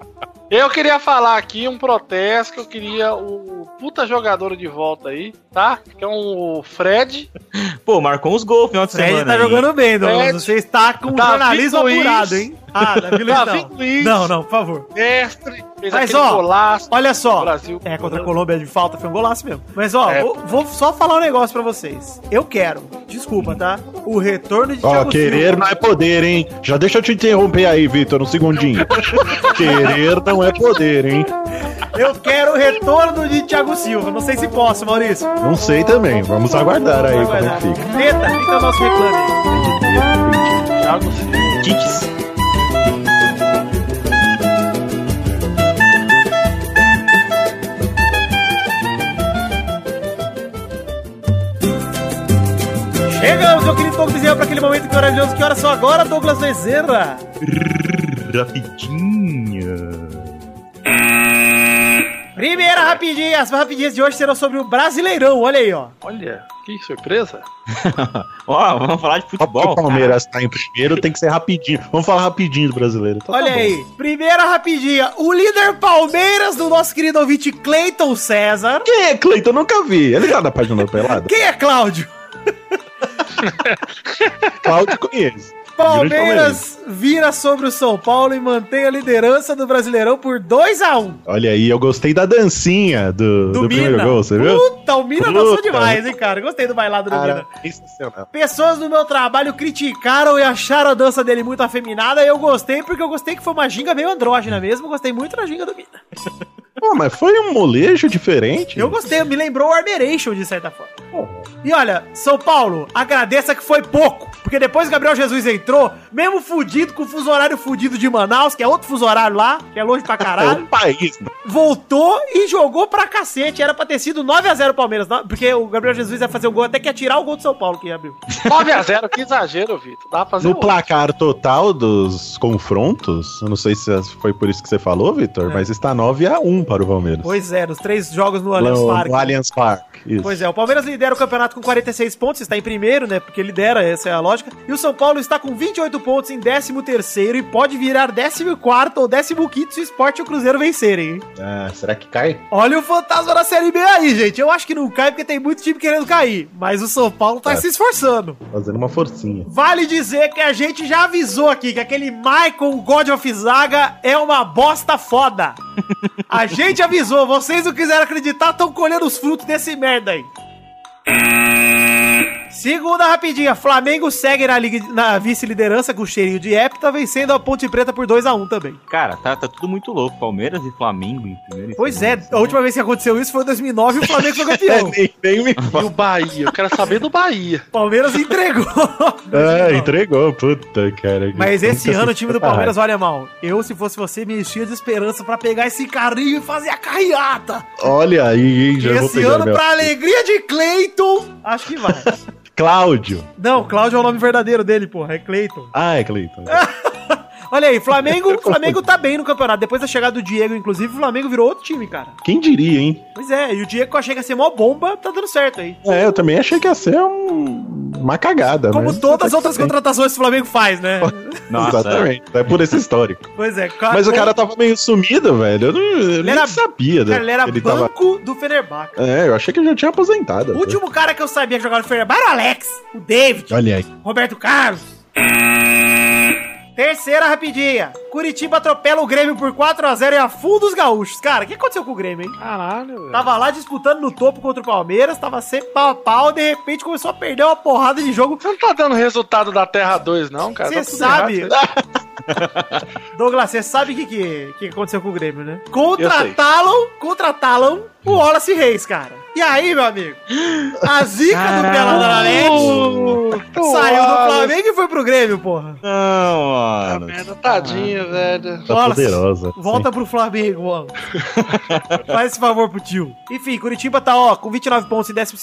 Eu queria falar aqui um protesto que eu queria o puta jogador de volta aí, tá? Que é um o Fred. Pô, marcou uns gols no final de Fred semana. tá aí. jogando bem. Fred, Você está com Davi jornalismo Luiz. apurado, hein? Ah, Davi Luiz Davi não. Luiz. Não, não, por favor. Mestre, fez Mas, ó, golaço. Olha só. Brasil. É, contra a Colômbia de falta foi um golaço mesmo. Mas, ó, É. vou, vou só falar um negócio pra vocês. Eu quero, desculpa, tá? O retorno de Ó, Thiago querer Silva. não é poder, hein? Já deixa eu te interromper aí, Vitor, um segundinho. querer não é poder, hein? Eu quero o retorno de Thiago Silva. Não sei se posso, Maurício. Não sei também. Vamos aguardar aí como é que fica. Teta, fica o nosso reclame. Thiago Silva. Tites. Chegamos, meu querido Douglas Bezerra, pra aquele momento que maravilhoso. Que horas são agora, Douglas Bezerra? Rapidinho. Primeira rapidinha. As rapidinhas de hoje serão sobre o Brasileirão. Olha aí, ó. Olha, que surpresa. Ó, vamos falar de Só futebol. o Palmeiras tá em primeiro, tem que ser rapidinho. Vamos falar rapidinho do brasileiro. Então tá Olha bom. aí, primeira rapidinha. O líder Palmeiras do nosso querido ouvinte Cleiton César. Quem é Cleiton? Eu nunca vi. Ele já da página do Pelada? Quem é Cláudio? Cláudio conhece. Palmeiras vira sobre o São Paulo e mantém a liderança do Brasileirão por 2 a 1 Olha aí, eu gostei da dancinha do, do, primeiro gol, você viu? Puta, o Mina dançou demais, hein, cara. Gostei do bailado do Mina. Cara, sensacional. Pessoas do meu trabalho criticaram e acharam a dança dele muito afeminada. E eu gostei porque eu gostei que foi uma ginga meio andrógena mesmo. Gostei muito da ginga do Mina. Pô, mas foi um molejo diferente. Eu gostei, me lembrou o Armeration de certa forma. E olha, São Paulo, agradeça que foi pouco. Porque depois que Gabriel Jesus entrou, mesmo fudido, com o fuso horário fudido de Manaus, que é outro fuso horário lá, que é longe pra É caralho, o país. né? voltou e jogou pra cacete. Era pra ter sido 9x0 Palmeiras, não- porque o Gabriel Jesus ia fazer o gol até que ia tirar o gol do São Paulo que abriu. 9x0, que exagero, Vitor. Dá pra fazer No outro. placar total dos confrontos, eu não sei se foi por isso que você falou, Vitor, É. mas está 9 a 1 para o Palmeiras. Pois é, nos três jogos no Allianz Parque. no Allianz Parque. Isso. Pois é, o Palmeiras lidera o campeonato com 46 pontos, está em primeiro, né? Porque lidera, essa é a lógica. E o São Paulo está com 28 pontos em 13 terceiro e pode virar 14 quarto ou 15 quinto se o Sport e o Cruzeiro vencerem, hein? Ah, será que cai? Olha o fantasma da Série B aí, gente. Eu acho que não cai porque tem muito time querendo cair. Mas o São Paulo tá É. se esforçando. Fazendo uma forcinha. Vale dizer que a gente já avisou aqui que aquele Michael God of Zaga é uma bosta foda. A gente avisou, vocês não quiseram acreditar, estão colhendo os frutos desse merda aí. Segunda rapidinha, Flamengo segue na, liga- na vice-liderança com cheirinho de hepta, vencendo a Ponte Preta por 2x1 também. Cara, tá, tá tudo muito louco. Palmeiras e Flamengo em primeiro Pois é, a última vez que aconteceu isso foi em 2009 e o Flamengo foi campeão. nem, nem me E o Bahia? Eu quero saber do Bahia. Palmeiras entregou. É, entregou, puta, cara. Mas esse ano o time do. Palmeiras, olha mal. Eu, se fosse você, me enchia de esperança pra pegar esse carrinho e fazer a carreata. Olha aí, hein, já vou esse pegar ano, meu- pra alegria de Cleiton, acho que vai. Cláudio. Não, Cláudio é o nome verdadeiro dele, porra. É Cleiton. Ah, é Cleiton. Olha aí, Flamengo, Flamengo tá bem no campeonato. Depois da chegada do Diego, inclusive, o Flamengo virou outro time, cara. Quem diria, hein? Pois é, e o Diego que eu achei que ia ser mó bomba, tá dando certo aí. É, eu também achei que ia ser um- uma cagada, Como mas todas as outras bem. contratações que o Flamengo faz, né? Nossa, Exatamente, é por esse histórico. Pois é, cara. Mas o cara tava meio sumido, velho. Eu, não, eu nem era- sabia. né? Cara, ele era ele tava... banco do Fenerbahçe. É, eu achei que ele já tinha aposentado. O último cara que eu sabia que jogava no Fenerbahçe era o Alex, o David, Olha aí. Roberto Carlos. Terceira rapidinha. Curitiba atropela o Grêmio por 4x0 e afunda os gaúchos. Cara, o que aconteceu com o Grêmio, hein? Caralho, velho. Tava lá disputando no topo contra o Palmeiras, tava sempre pau a pau, de repente começou a perder uma porrada de jogo. Você não tá dando resultado da Terra 2, não, cara? Você Tá sabe. Douglas, você sabe o que, que, que aconteceu com o Grêmio, né? Contrataram, contrataram o Wallace Reis, cara. E aí, meu amigo? A zica do Peladranet Puta, saiu do. Flamengo e foi pro Grêmio, porra. Não, Ah, mano. merda, tadinho, velho. Tá Wallace, poderosa. Volta pro Flamengo, Wallace. Faz esse favor pro tio. Enfim, Curitiba tá, ó, com 29 pontos em 12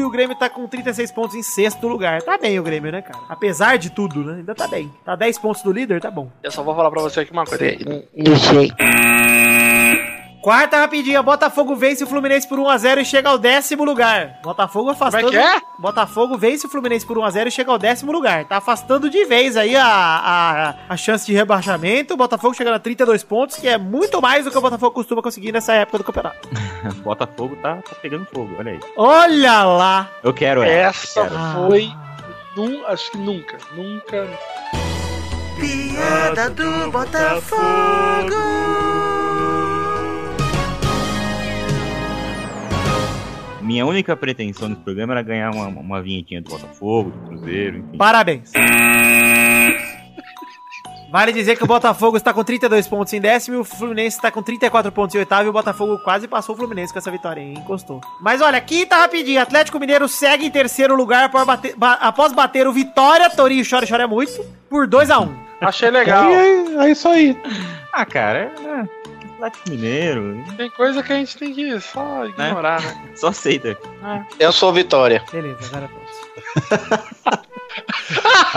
e o Grêmio tá com 36 pontos em sexto lugar. Tá bem o Grêmio, né, cara? Apesar de tudo, né? Ainda tá bem. Tá 10 pontos do líder, tá bom. Eu só vou falar pra você aqui uma coisa. Quarta rapidinha, Botafogo vence o Fluminense por 1x0 e chega ao décimo lugar. Botafogo afastando. Como é que é? Botafogo vence o Fluminense por 1x0 e chega ao décimo lugar. Tá afastando de vez aí a, a, a chance de rebaixamento. O Botafogo chegando a 32 pontos, que é muito mais do que o Botafogo costuma conseguir nessa época do campeonato. Botafogo tá, tá pegando fogo, olha aí. Olha lá! Eu quero. Essa Quero. foi. Num, acho que nunca, nunca. Piada do Botafogo! Minha única pretensão nesse programa era ganhar uma, uma vinhetinha do Botafogo, do Cruzeiro, enfim. Parabéns. Vale dizer que o Botafogo está com 32 pontos em décimo, o Fluminense está com 34 pontos em oitavo e o Botafogo quase passou o Fluminense com essa vitória, hein? Encostou. Mas olha, quinta rapidinho. Atlético Mineiro segue em terceiro lugar após bater, ba- após bater o Vitória, Torinho chora e chora muito, por 2x1. Achei legal. É, é isso aí. Ah, cara, é. Atlético Mineiro, Tem coisa que a gente tem que só ignorar, né? só aceita. Eu sou Vitória. Beleza, agora todos.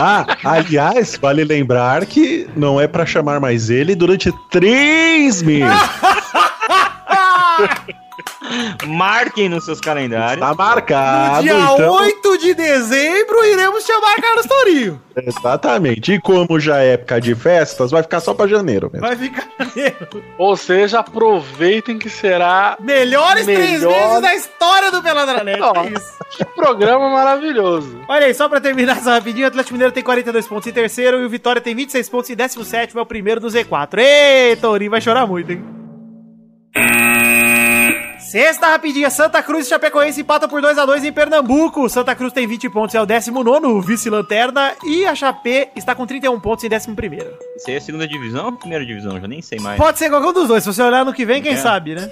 Ah, aliás, vale lembrar que não é pra chamar mais ele durante três meses. Marquem nos seus calendários. Tá marcado. No dia então, 8 de dezembro, iremos chamar Carlos Torinho. Exatamente. E como já é época de festas, vai ficar só pra janeiro mesmo. Vai ficar Ou seja, aproveitem que será melhores três Melhor- meses da história do Peladranet. Ó. É que programa maravilhoso. Olha aí, só pra terminar essa rapidinho, o Atlético Mineiro tem 42 pontos em terceiro e o Vitória tem 26 pontos em 17 é o primeiro do Z4. Ei, Tourinho vai chorar muito, hein? Sexta rapidinha, Santa Cruz e Chapecoense empatam por 2x2 em Pernambuco. Santa Cruz tem 20 pontos, é o 19 vice-lanterna. E a Chape está com 31 pontos em 11 Isso aí é a segunda divisão ou a primeira divisão? Já nem sei mais. Pode ser qualquer um dos dois, se você olhar no que vem, quem É. sabe, né?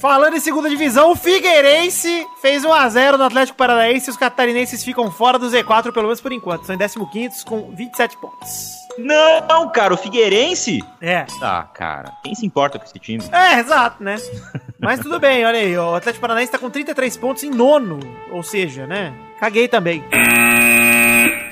Falando em segunda divisão, o Figueirense fez 1x0 no Atlético Paranaense e os catarinenses ficam fora do Z4, pelo menos por enquanto. São em 15 com 27 pontos. Não, cara, o Figueirense? É. Tá, cara. Quem se importa com esse time? É, exato, né? Mas tudo bem, olha aí. O Atlético Paranaense tá com 33 pontos em nono. Ou seja, né? Caguei também.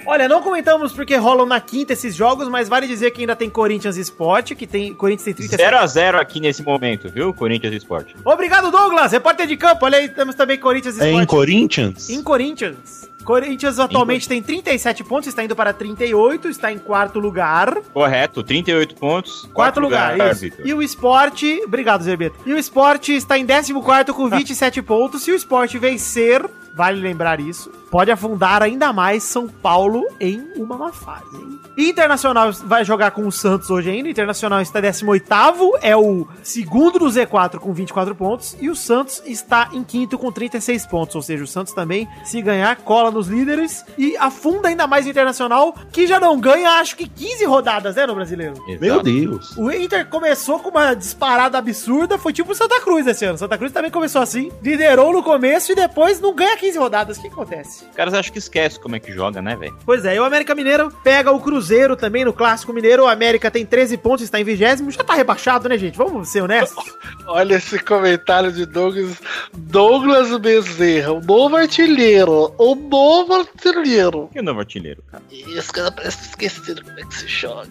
Olha, não comentamos porque rolam na quinta esses jogos, mas vale dizer que ainda tem Corinthians Sport, que tem Corinthians tem 37. 0x0 aqui nesse momento, viu? Corinthians e Sport. Obrigado, Douglas, repórter de campo. Olha aí, temos também Corinthians É em. Corinthians? Em Corinthians. Corinthians atualmente tem 37 pontos, está indo para 38, está em quarto lugar. Correto, 38 pontos. Quarto lugar, isso. Vitor. E o esporte. Obrigado, Zerbeto. E o esporte está em 14 com 27 pontos. Se o esporte vencer, vale lembrar isso, pode afundar ainda mais São Paulo em uma má fase. hein? Internacional vai jogar com o Santos hoje ainda. Internacional está 18, é o segundo do Z4 com 24 pontos. E o Santos está em quinto com 36 pontos. Ou seja, o Santos também, se ganhar, cola nos líderes e afunda ainda mais o Internacional, que já não ganha, acho que 15 rodadas, né, no brasileiro? Meu Deus. O Inter começou com uma disparada absurda, foi tipo o Santa Cruz esse ano. Santa Cruz também começou assim, liderou no começo e depois não ganha 15 rodadas. O que acontece? Os caras acham que esquece como é que joga, né, velho? Pois é, e o América Mineiro pega o Cruzeiro também no Clássico Mineiro. O América tem 13 pontos, está em 20 já tá rebaixado, né, gente? Vamos ser honestos. Olha esse comentário de Douglas. Douglas Bezerra, o novo artilheiro. O novo artilheiro. E o novo artilheiro, cara? Esse cara parece esquecido como é que se joga.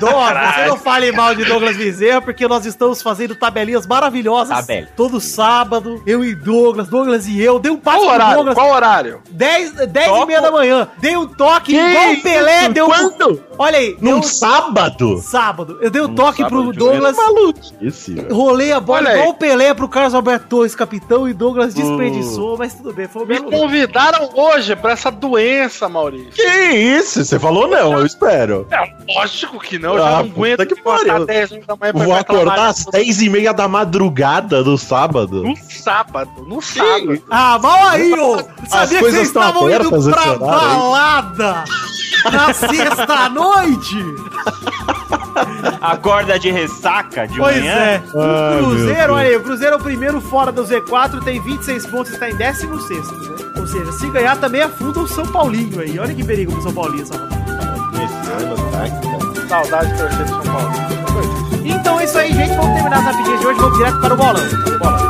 Dora, você não fale mal de Douglas Bezerra, porque nós estamos fazendo tabelinhas maravilhosas. Tabela. Todo sábado, eu e Douglas, Douglas e eu. Dei um Qual horário? Douglas. Qual horário? 10, 10 e meia da manhã. Dei um toque Que igual o Pelé deu. Quando? Olha aí, Num um sábado? sábado. Eu dei um Num toque pro Douglas. Maluquice, velho. Rolei a bola Olha aí. igual o Pelé pro Carlos Alberto Torres, capitão, e Douglas desperdiçou, mas tudo bem, foi um Me convidaram hoje pra essa doença, Maurício. Que isso? Você falou não, eu espero. É, lógico que não, eu Ah, já não aguento que pariu. 10 horas da manhã pra Vou acordar às 10 e meia da madrugada do sábado. No sábado, no sábado. Ah, mal aí, ô! Sabia que coisas vocês estavam indo pra balada na sexta-noite? Acorda de ressaca de Pois manhã. é. O Ai, meu Cruzeiro, olha aí, o Cruzeiro é o primeiro fora do Z4, tem 26 pontos e está em 16 né? Ou seja, se ganhar também afunda o São Paulinho aí. Olha que perigo pro São Paulinho essa. Saudade de torcer pro São Paulo. Então é isso aí, gente. Vamos terminar as rapidinhas de hoje. Vamos direto para o bolão. Bolão.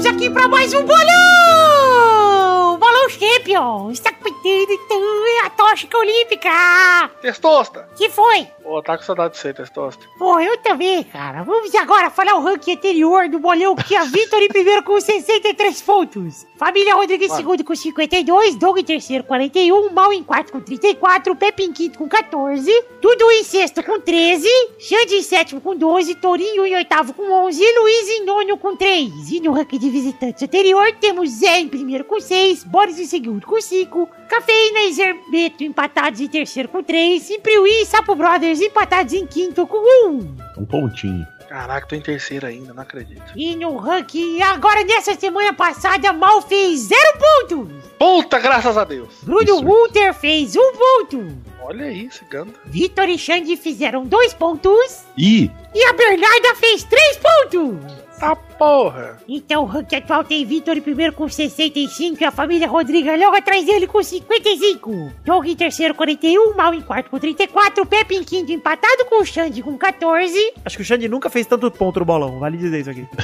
Chegamos aqui pra mais um bolão! Bolão Champion! Está competindo então a tóxica olímpica! Testosta. Que foi? Pô, tá com saudade de você, Testosta. Pô, eu também, cara. Vamos agora falar o ranking anterior do bolão que tinha Vitor em primeiro com 63 pontos. Família Rodrigues em segundo com 52, Doug em terceiro 41, Mal em quarto com 34, Pepe em quinto com 14, Dudu em sexto com 13, Xande em sétimo com 12, Torinho em oitavo com 11 e Luiz em nono com 3. E no ranking de visitantes anterior temos Zé em primeiro com 6, Boris em segundo com 5, Cafeína e Zerbeto empatados em terceiro com 3, e Priui e Sapo Brothers empatados em quinto com 1. Um pontinho. Caraca, tô em terceiro ainda, não acredito. E no ranking, agora nessa semana passada, Mal fez 0 pontos. Puta, graças a Deus. Bruno Isso. Walter fez 1 ponto. Olha aí, esse ganda. Vitor e Xande fizeram 2 pontos. Ih, E a Bernarda fez 3 pontos. Tá porra. Então o ranking atual tem Vitor em primeiro com 65 e a família Rodriga logo atrás dele com 55. Doug em terceiro 41, Mal em quarto com 34, Pepe em quinto empatado com o Xande com 14. Acho que o Xande nunca fez tanto ponto no bolão. Vale dizer isso aqui.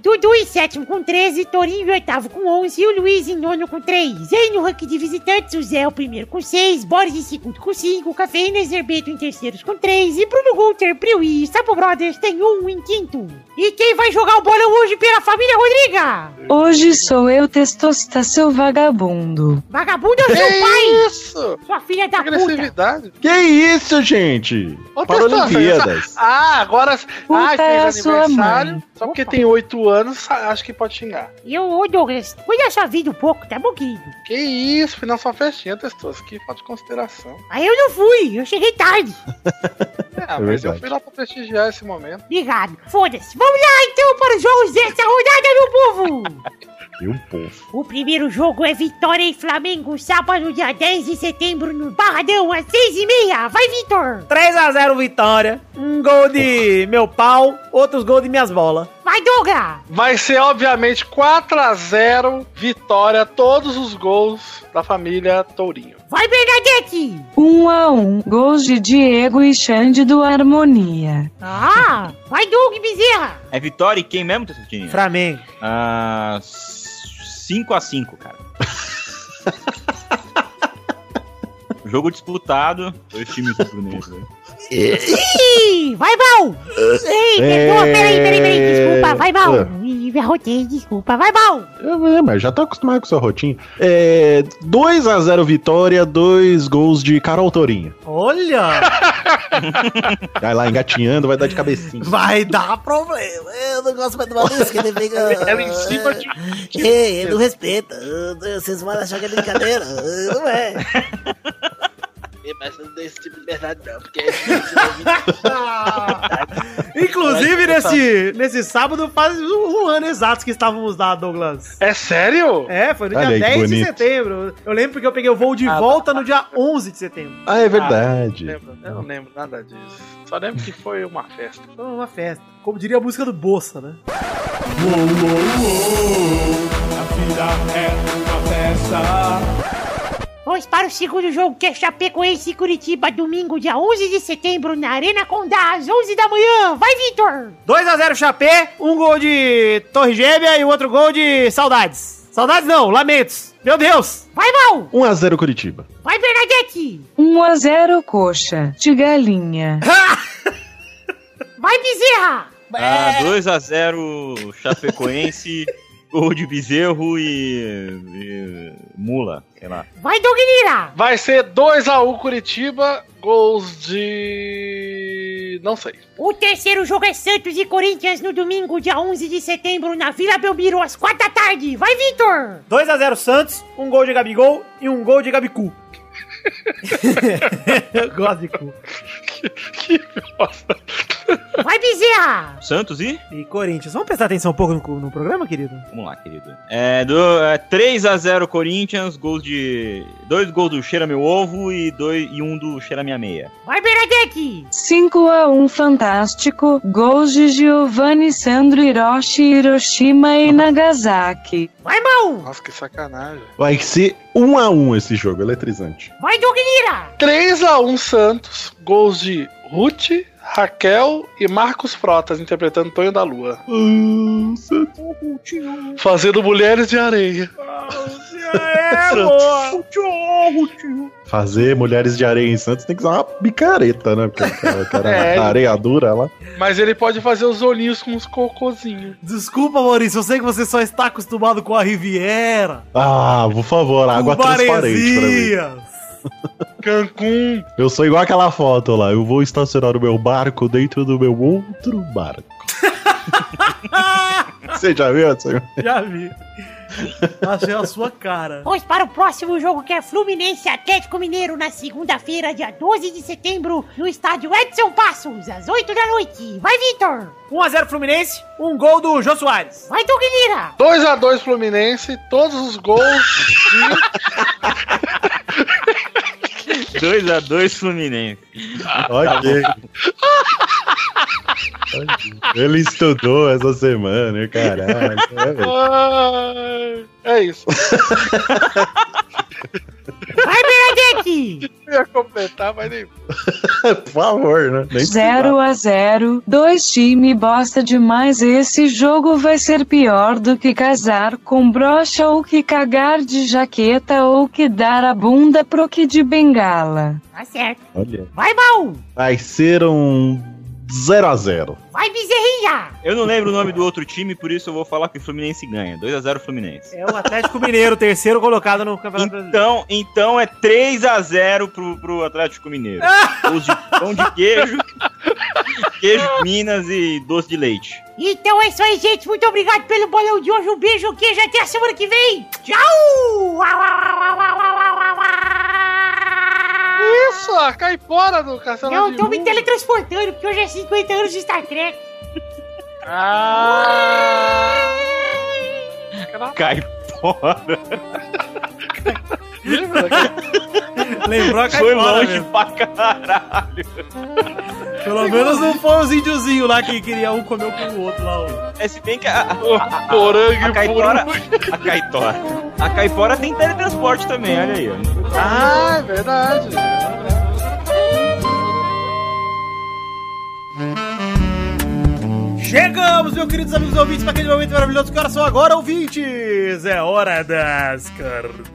Dudu em sétimo com 13, Torinho em oitavo com 11 e o Luiz em nono com 3. E aí no ranking de visitantes, o Zé é o primeiro com 6, Boris em segundo com 5, Cafeína e Zerbeto em terceiros com 3 e Bruno Gunter, Priui e Sapo Brothers tem um em quinto. E quem vai jogar o bolão hoje pela família Rodriga? Hoje sou eu, Testosta, seu vagabundo. Vagabundo é o Que seu pai, isso? sua filha da puta. Agressividade. que isso, gente? Ô, Para Testosta, Olimpíadas. Ah, agora. Ah, é a fez sua aniversário. mãe. Só porque tem 8 anos, acho que pode xingar. E eu, ô Douglas, cuida da sua vida um pouco, tá bom, querido? Que isso, fui na sua festinha, Testosta. Que falta de consideração. Aí eu não fui, eu cheguei tarde. Ah, mas eu fui lá pra prestigiar esse momento. Obrigado. Foda-se. Vamos lá então para os jogos dessa rodada, meu povo. E um povo. O primeiro jogo é Vitória e Flamengo, sábado, dia 10 de setembro, no Barradão, às 6h30. Vai, Vitor! 3x0 vitória. Um gol de meu pau, outros gols de minhas bolas. Vai, Doga! Vai ser, obviamente, 4x0, vitória, todos os gols da família Tourinho. Vai, Bernadette! 1 a 1 Gols de Diego e Xande do Harmonia. Ah, vai, Doug Bezerra! É vitória e quem mesmo, Tessutinha? Flamengo. Ah, 5x5, cara. Jogo disputado, dois times rubro-negros. né? Ih, vai, mal! Ei, perdoa, peraí, peraí, peraí, desculpa, vai, mal! Ih, me arrotei, desculpa, vai, mal! Eu, é, mas já tô acostumado com o seu rotinho. É, 2x0 vitória, dois gols de Carol Tourinho. Olha! Vai lá engatinhando, vai dar de cabecinha. Vai dar problema. Eu não gosto mais do Maurício, que ele fica. Ela em cima de. Ei, ele não respeita. Vocês vão achar que é brincadeira. Não é. Mas não dê esse tipo de verdade, não, porque Inclusive, nesse, nesse sábado faz um, um ano exato que estávamos lá, Douglas. É sério? É, foi no Olha dia aí, que 10 de bonito. setembro. Eu lembro porque eu peguei o voo de volta no dia 11 de setembro. Ah, é verdade. Lembro, eu não lembro nada disso. Só lembro que foi uma festa. Foi uma festa. Como diria a música do Bolsa, né? A vida é uma festa. Vamos para o segundo jogo, que é Chapecoense e Curitiba, domingo, dia 11 de setembro, na Arena Condá, às 11 da manhã. Vai, Vitor! 2x0 Chapé, um gol de Torre Gêmea e o outro gol de Saudades. Saudades não, lamentos. Meu Deus! Vai, Mal! 1x0 Curitiba. Vai, Bernadette! 1 a 0 Coxa de Galinha. Vai, Bezerra! Ah, 2x0 Chapecoense, gol de Bezerro e, e Mula, sei lá. Vai, Dognira! Vai ser 2x1 Curitiba, gols de. Não sei. O terceiro jogo é Santos e Corinthians no domingo, dia 11 de setembro, na Vila Belmiro, às 4 da tarde. Vai, Vitor! 2x0 Santos, um gol de Gabigol e um gol de Gabicu. Eu gosto de cu. Que bosta. Vai, Bezerra! Santos e? E Corinthians. Vamos prestar atenção um pouco no, no programa, querido? Vamos lá, querido. É, do, é 3x0 Corinthians, gols de. Dois gols do Cheira Meu Ovo e, dois, e um do Cheira Minha Meia. Vai, Bernadette! 5 a 1 Fantástico. Gols de Giovanni, Sandro, Hiroshi, Hiroshima e Nagasaki. Vai, Mal! Nossa, que sacanagem. Vai ser 1x1 esse jogo, eletrizante. Vai, Dognira! 3x1 Santos, gols de Ruth, Raquel e Marcos Frotas interpretando Tonho da Lua. Fazendo Mulheres de Areia. Fazer Mulheres de Areia em Santos tem que usar uma picareta, né? Porque aquela, aquela É. areia dura lá. Mas ele pode fazer os olhinhos com os cocôzinhos. Desculpa, Maurício, eu sei que você só está acostumado com a Riviera. Ah, por favor, água transparente pra mim. Cancún. Eu sou igual aquela foto lá. Eu vou estacionar o meu barco dentro do meu outro barco. Você já viu essa? Já vi. Achei a sua cara. Vamos para o próximo jogo que é Fluminense Atlético Mineiro na segunda-feira, dia 12 de setembro, no estádio Edson Passos, às 8 da noite. Vai, Vitor! 1x0 Fluminense, um gol do Jô Soares. Vai, Dognira! 2x2 Fluminense, todos os gols de 2x2 Fluminense. Ok. Ele estudou essa semana, caralho. É, É isso. Vai, Bernadette! Eu ia completar, mas nem. Por favor, né? Nem 0 a 0 Dois time bosta demais. Esse jogo vai ser pior do que casar com brocha ou que cagar de jaqueta ou que dar a bunda pro que de bengala. Tá certo. Olha. Vai, Mal! Vai ser um 0x0. Vai, Bezerrinha! Eu não lembro o nome do outro time, por isso eu vou falar que o Fluminense ganha. 2x0 Fluminense. É o Atlético Mineiro, terceiro colocado no Campeonato Brasileiro. Então, então é 3x0 pro, pro Atlético Mineiro. Gols de pão de queijo, queijo Minas e doce de leite. Então é isso aí, gente. Muito obrigado pelo bolão de hoje. Um beijo, queijo. Até a semana que vem. Tchau! Isso, a caipora do Castelo Eu tô me teletransportando, porque hoje é 50 anos de Star Trek. Ah! Cai fora. Lembra daquele- Lembrou a Foi caipora longe mesmo. pra caralho. Pelo menos não foi os índiozinhos lá que queria um comer com o outro lá. ó. É, se bem que a, a, a, Porangue a caipora... puro. A caipora... A caipora tem teletransporte também, olha aí. Ah, é verdade. Chegamos, meus queridos amigos ouvintes, para aquele momento maravilhoso que são agora, ouvintes! É hora das cartinhas!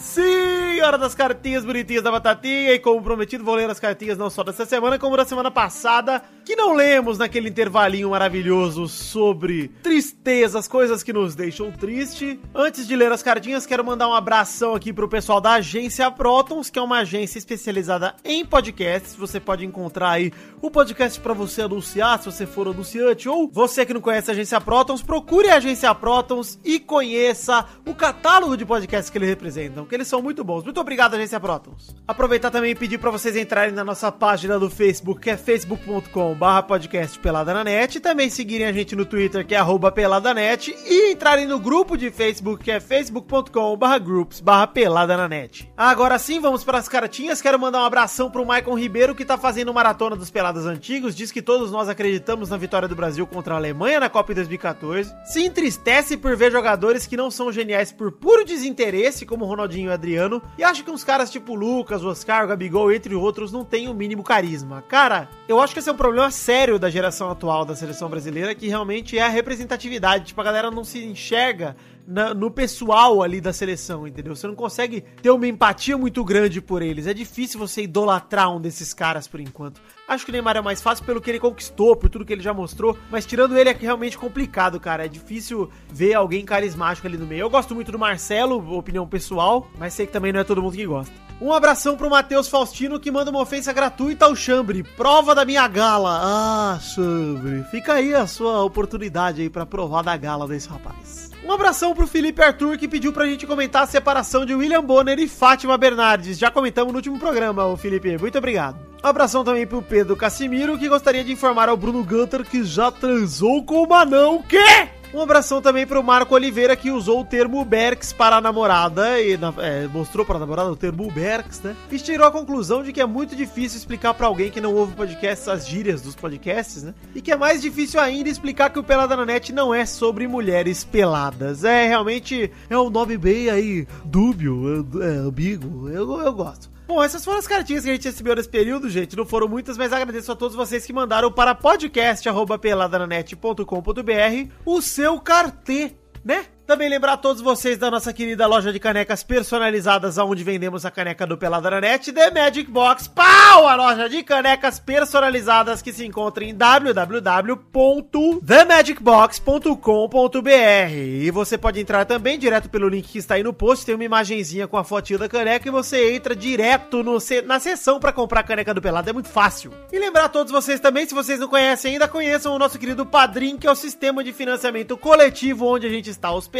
Sim, hora das cartinhas bonitinhas da batatinha, e como prometido, vou ler as cartinhas não só dessa semana, como da semana passada, que não lemos naquele intervalinho maravilhoso sobre tristezas, coisas que nos deixam triste. Antes de ler as cartinhas, quero mandar um abração aqui pro pessoal da agência Protons, que é uma agência especializada em podcasts. Você pode encontrar aí o podcast para você anunciar, se você for anunciante, ou você que não conhece a agência Protons, procure a agência Protons e conheça o catálogo de podcasts que eles representam, que eles são muito bons. Muito obrigado, agência Protons. Aproveitar também e pedir para vocês entrarem na nossa página do Facebook, que é facebook.com barra podcast Pelada na Net, também seguirem a gente no Twitter, que é arroba peladanet, e entrarem no grupo de Facebook, que é facebook.com barra groups barra pelada na net. Agora sim, vamos para as cartinhas. Quero mandar um abração pro Maicon Ribeiro, que tá fazendo maratona dos Peladas Antigos. Diz que todos nós acreditamos na vitória do Brasil contra a Alemanha na Copa em 2014. Se entristece por ver jogadores que não são geniais por puro desinteresse, como Ronaldinho e Adriano, e acha que uns caras tipo Lucas, Oscar, Gabigol, entre outros, não têm o mínimo carisma. Cara, eu acho que esse é um sério da geração atual da seleção brasileira, que realmente é a representatividade. Tipo, a galera não se enxerga na- no pessoal ali da seleção, entendeu? Você não consegue ter uma empatia muito grande por eles. É difícil você idolatrar um desses caras por enquanto. Acho que o Neymar é mais fácil pelo que ele conquistou, por tudo que ele já mostrou, mas tirando ele é realmente complicado, cara. É difícil ver alguém carismático ali no meio. Eu gosto muito do Marcelo, opinião pessoal, mas sei que também não é todo mundo que gosta. Um abração pro Matheus Faustino que manda uma ofensa gratuita ao Chambre. Prova da minha gala. Ah, Chambre. Fica aí a sua oportunidade aí pra provar da gala desse rapaz. Um abração pro Felipe Arthur que pediu pra gente comentar a separação de William Bonner e Fátima Bernardes. Já comentamos no último programa, ô Felipe. Muito obrigado. Abração também pro Pedro Casimiro que gostaria de informar ao Bruno Gunter que já transou com o Manão. Quê? Um abração também pro Marco Oliveira que usou o termo Berks para a namorada e na- é, mostrou para a namorada o termo Berks, né? E tirou a conclusão de que é muito difícil explicar pra alguém que não ouve podcasts as gírias dos podcasts, né? E que é mais difícil ainda explicar que o Pelada na Net não é sobre mulheres peladas. É realmente é um nome bem aí dúbio, é, é ambíguo. Eu, eu gosto. Bom, essas foram as cartinhas que a gente recebeu nesse período, gente. Não foram muitas, mas agradeço a todos vocês que mandaram para podcast.peladananet.com.br o seu cartê, né? Também lembrar a todos vocês da nossa querida loja de canecas personalizadas, onde vendemos a caneca do Pelada na Net, The Magic Box. Pau! A loja de canecas personalizadas que se encontra em www.themagicbox.com.br. E você pode entrar também direto pelo link que está aí no post, tem uma imagenzinha com a fotinha da caneca e você entra direto no, na seção para comprar a caneca do Pelado, é muito fácil. E lembrar a todos vocês também, se vocês não conhecem ainda, conheçam o nosso querido Padrim, que é o sistema de financiamento coletivo onde a gente está hospedado,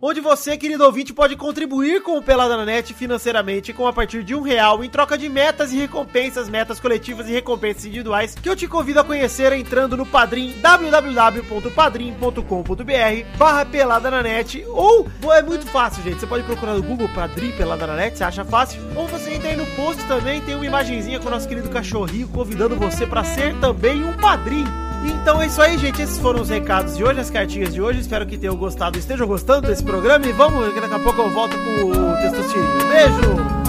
onde você, querido ouvinte, pode contribuir com o Pelada na Net financeiramente com a partir de um real em troca de metas e recompensas, metas coletivas e recompensas individuais, que eu te convido a conhecer entrando no Padrim, www.padrim.com.br barra Pelada na Net, ou é muito fácil, gente, você pode procurar no Google Padrim Pelada na Net, você acha fácil, ou você entra aí no post também, tem uma imagenzinha com o nosso querido cachorrinho convidando você para ser também um padrinho. Então é isso aí, gente. Esses foram os recados de hoje, as cartinhas de hoje. Espero que tenham gostado, estejam gostando desse programa. E vamos, que daqui a pouco eu volto com o Testosterinho. Beijo!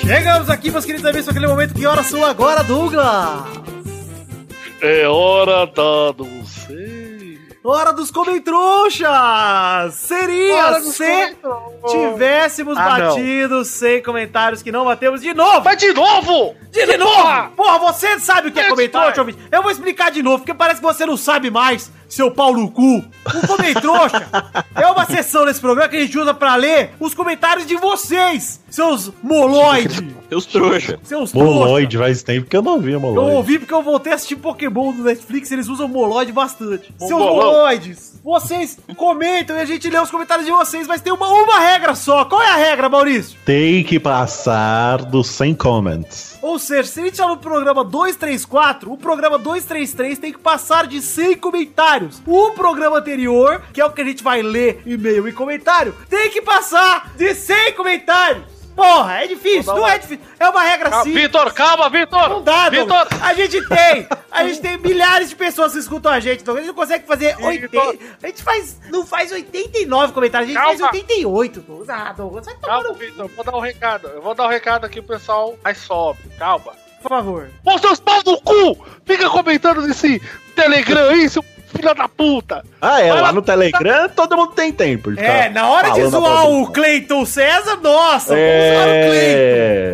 Chegamos aqui, meus queridos amigos, para aquele momento. Que horas são agora, Douglas? É hora da não sei. Hora dos comentrouxas! Seria dos se comentrouxas. tivéssemos Ah, não. batido 100 comentários que não batemos de novo! Mas de novo! De, de novo! Porra, você sabe o que é ouvinte? Eu vou explicar de novo, porque parece que você não sabe mais, seu pau no cu. O comentrouxa é uma sessão nesse programa que a gente usa pra ler os comentários de vocês, seus moloides, Seus trouxa. seus trouxa. Moloide, faz tempo que eu não vi Eu Moloide. ouvi porque eu voltei a assistir Pokémon no Netflix, eles usam moloide bastante. Seus Mongolão. moloides, vocês comentam e a gente lê os comentários de vocês, mas tem uma, uma regra só. Qual é a regra, Maurício? Tem que passar dos 100 comments. Ou seja, se a gente tá no programa 234, o programa 233 tem que passar de 100 comentários. O programa anterior, que é o que a gente vai ler e-mail e comentário, tem que passar de 100 comentários. Porra, é difícil, não uma- é difícil. É uma regra Calma, simples. Vitor, calma, Vitor! Não dá, Vitor! A gente tem. A gente tem milhares de pessoas que escutam a gente. Douglas. A gente não consegue fazer Vitor. 80. A gente faz. Não faz 89 comentários, a gente Calma. faz 88. Douglas. Ah, Douglas, vai tomar Calma, no Vitor, eu vou dar um recado. Eu vou dar um recado aqui pro pessoal mais sobe. Calma. por favor. Ô, seus pau no cu! Fica comentando nesse Telegram aí, seu filho da puta! Ah, é, Vai lá lá. no Telegram todo mundo tem tempo. É, na hora de falando zoar o. Cleiton César, nossa, vamos zoar o É.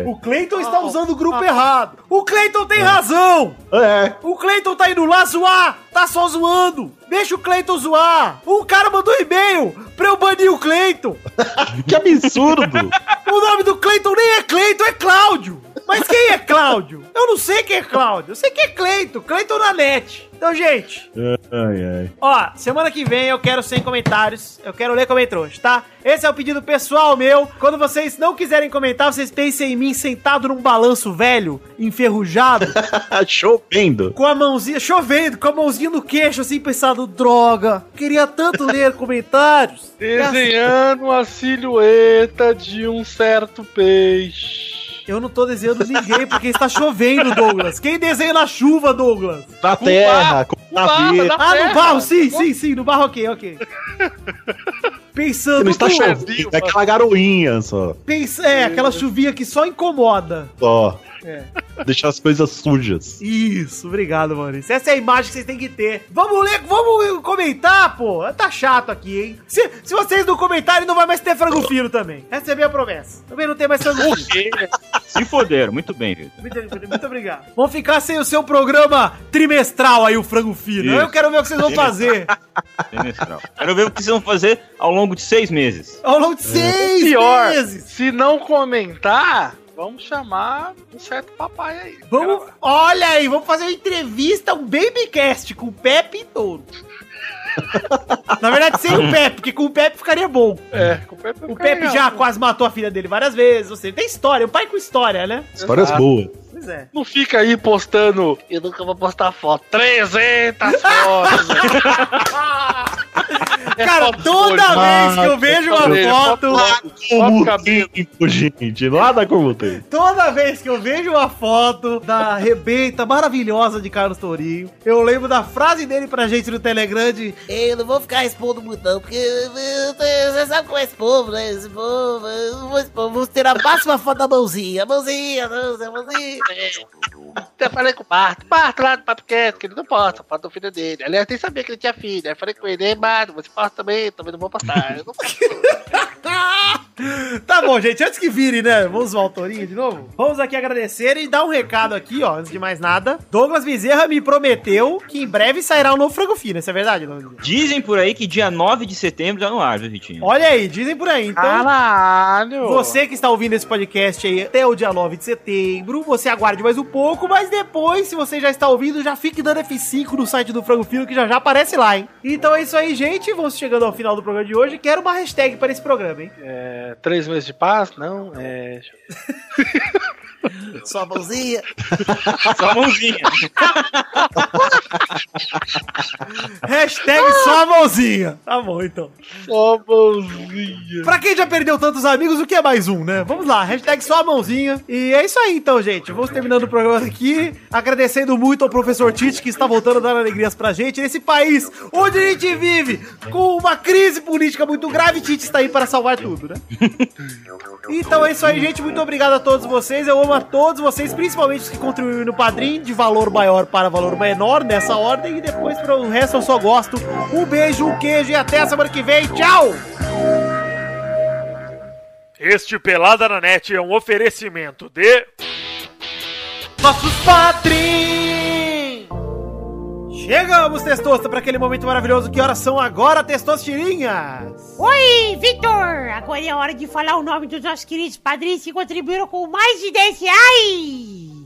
Cleiton. O Cleiton está usando o grupo errado. O Cleiton tem razão. É. O Cleiton tá indo lá zoar, tá só zoando. Deixa o Cleiton zoar. O cara mandou e-mail pra eu banir o Cleiton. Que absurdo. O nome do Cleiton nem é Cleiton, é Cláudio. Mas quem é Cláudio? Eu não sei quem é Cláudio. Eu sei quem é Cleiton. Cleiton na net. Então, gente, ai, ai. ó, semana que vem eu quero 100 comentários. Eu quero ler comentários, tá? Esse é o pedido pessoal meu. Quando vocês não quiserem comentar, vocês pensem em mim sentado num balanço velho, enferrujado, Chovendo. com a mãozinha chovendo, com a mãozinha no queixo, assim, pensando, droga, queria tanto ler comentários. Desenhando a silhueta de um certo peixe. Eu não tô desenhando ninguém porque está chovendo, Douglas. Quem desenha na chuva, Douglas? Na terra, com com barro, navio. na Ah, terra. no barro, sim, sim, sim, no barro, ok, ok. Pensando. Não está chovendo, é aquela garoinha só. Pens- É, aquela chuvinha que só incomoda. Só. É. Deixar as coisas sujas. Isso, obrigado, Maurício. Essa é a imagem que vocês têm que ter. Vamos ler, vamos comentar, pô. Tá chato aqui, hein? Se, se vocês não comentarem, não vai mais ter frango fino também. Essa é a minha promessa. Também não tem mais frango fino. Se foderam, muito bem, Vitor. Muito, muito obrigado. Vamos ficar sem o seu programa trimestral aí, o frango fino. Isso. Eu quero ver o que vocês vão fazer Semestral. Quero ver o que vocês vão fazer ao longo de seis meses. ao longo de seis Pior, meses. se não comentar, vamos chamar um certo papai aí. Vamos, olha aí, vamos fazer uma entrevista, um babycast com o Pepe e Touro. Na verdade, sem o Pepe, porque com o Pepe ficaria bom. É, com o Pepe, O Pepe já quase matou a filha dele várias vezes. Ou seja, tem história, um pai com história, né? Histórias Exato. boas. Pois é. Não fica aí postando. Eu nunca vou postar foto. 300 fotos. É Cara, toda vez que eu vejo uma foto, cabelo. tempo, gente. Nada como tempo. toda vez que eu vejo uma foto da rebenta maravilhosa de Carlos Tourinho, eu lembro da frase dele pra gente no Telegram de Eu não vou ficar expondo muito, não, porque você sabe como é esse povo, né? Esse povo, eu não vou expor, vou ter a máxima foto da mãozinha. A mãozinha, a mãozinha, a mãozinha. Eu falei com o Barto, Barto lá do Papocast, que ele não posta foto do filho dele. Aliás, nem sabia que ele tinha filho. Aí falei com ele, ei, Barto, você posta também? Também não vou postar. Eu não posto. Tá bom, gente, antes que vire, né? Vamos zoar o Tourinho de novo? Vamos aqui agradecer e dar um recado aqui, ó, antes de mais nada. Douglas Bezerra me prometeu que em breve sairá um novo frango fino, isso é verdade, Douglas? Dizem por aí que dia 9 de setembro já no ar, viu, Vitinho? Olha aí, dizem por aí. Então, Caralho! você que está ouvindo esse podcast aí até o dia 9 de setembro, você aguarde mais um pouco, mas depois, se você já está ouvindo, já fique dando F5 no site do Frango Fino, que já já aparece lá, hein? Então é isso aí, gente. Vamos chegando ao final do programa de hoje. Quero uma hashtag para esse programa, hein? É, três meses de paz? Não, é. Sua mãozinha. Só a mãozinha. Hashtag só a mãozinha. Tá bom, então. Só mãozinha. Pra quem já perdeu tantos amigos, o que é mais um, né? Vamos lá, hashtag só a mãozinha. E é isso aí, então, gente. Vamos terminando o programa aqui. Agradecendo muito ao professor Tite, que está voltando a dar alegrias pra gente. Nesse país onde a gente vive com uma crise política muito grave, Tite está aí para salvar tudo, né? Então é isso aí, gente. Muito obrigado a todos vocês. Eu amo a todos vocês, principalmente os que contribuem no Padrim, de valor maior para valor menor, nessa ordem. E depois, para o resto, eu só gosto. Um beijo, um queijo e até a semana que vem. Tchau! Este Pelada na Net é um oferecimento de. nossos padrinhos! Chegamos, Testosta, para aquele momento maravilhoso. Que horas são agora, Testosterinhas? Oi, Vitor! Agora é hora de falar o nome dos nossos queridos padrinhos que contribuíram com mais de 10 reais!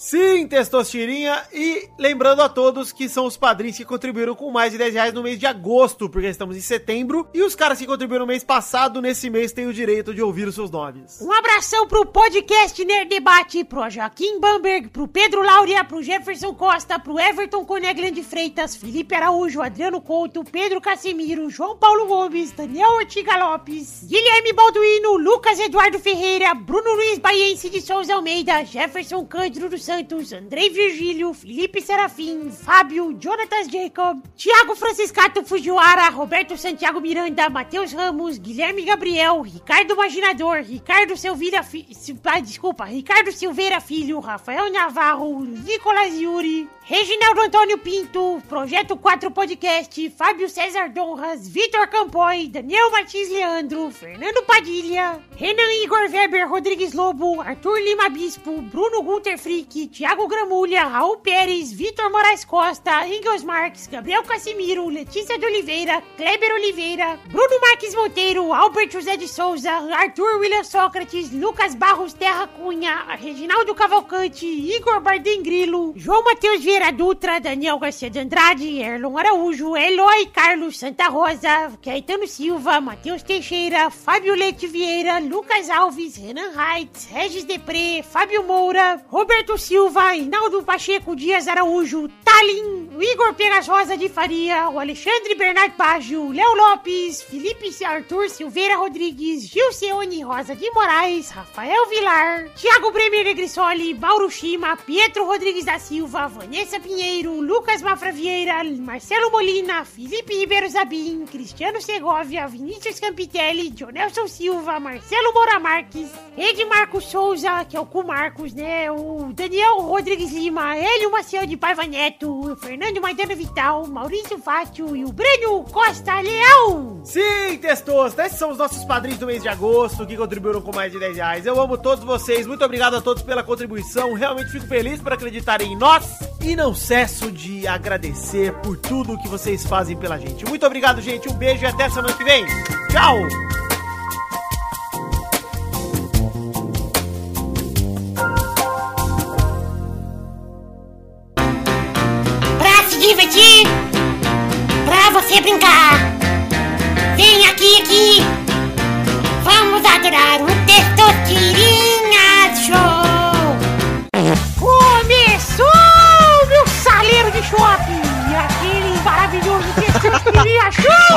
Sim, Testosterinha. E lembrando a todos que são os padrinhos que contribuíram com mais de 10 reais no mês de agosto, porque estamos em setembro. E os caras que contribuíram no mês passado, nesse mês, têm o direito de ouvir os seus nomes. Um abração pro podcast Nerd Debate, pro Joaquim Bamberg, pro Pedro Lauria, pro Jefferson Costa, pro Everton Coneglan de Freitas, Felipe Araújo, Adriano Couto, Pedro Casemiro, João Paulo Gomes, Daniel Ortiga Lopes, Guilherme Balduino, Lucas Eduardo Ferreira, Bruno Luiz Baiense de Souza Almeida, Jefferson Cândido dos Santos, Andrei Virgílio, Felipe Serafim, Fábio, Jonatas Jacob, Thiago Franciscato Fujiwara, Roberto Santiago Miranda, Matheus Ramos, Guilherme Gabriel, Ricardo Imaginador, Ricardo Silveira Fi... Sil- ah, desculpa, Ricardo Silveira Filho, Rafael Navarro, Nicolas Yuri, Reginaldo Antônio Pinto, Projeto 4 Podcast, Fábio César Donras, Vitor Campoy, Daniel Martins Leandro, Fernando Padilha, Renan Igor Weber Rodrigues Lobo, Arthur Lima Bispo, Bruno Gunter Frick, Thiago Gramulha, Raul Pérez, Vitor Moraes Costa, Engels Marques, Gabriel Casimiro, Letícia de Oliveira, Kleber Oliveira, Bruno Marques Monteiro, Albert José de Souza, Arthur William Sócrates, Lucas Barros Terra Cunha, Reginaldo Cavalcante, Igor Bardem Grilo, João Matheus Vieira Dutra, Daniel Garcia de Andrade, Erlon Araújo, Eloy Carlos Santa Rosa, Caetano Silva, Matheus Teixeira, Fábio Leite Vieira, Lucas Alves, Renan Reitz, Regis Depré, Fábio Moura, Roberto Silva, Hinaldo Pacheco Dias Araújo, Talin, Igor Pegas Rosa de Faria, o Alexandre Bernard Baggio, Léo Lopes, Felipe Arthur Silveira Rodrigues, Gilceone Rosa de Moraes, Rafael Vilar, Thiago Bremer Negrissoli, Mauro Shima, Pietro Rodrigues da Silva, Vanessa Pinheiro, Lucas Mafra Vieira, Marcelo Molina, Felipe Ribeiro Zabim, Cristiano Segovia, Vinícius Campitelli, Jonelson Silva, Marcelo Moura Marques, Edmarco Souza, que é o cu Marcos, né? O Daniel Rodrigues Lima, Hélio Maciel de Paiva Neto, Fernando Maidana Vital, Maurício Fátio e o Breno Costa Leão. Sim, Testosta, esses são os nossos padrinhos do mês de agosto que contribuíram com mais de 10 reais. Eu amo todos vocês, muito obrigado a todos pela contribuição. Realmente fico feliz por acreditarem em nós e não cesso de agradecer por tudo que vocês fazem pela gente. Muito obrigado, gente. Um beijo e até semana que vem. Tchau!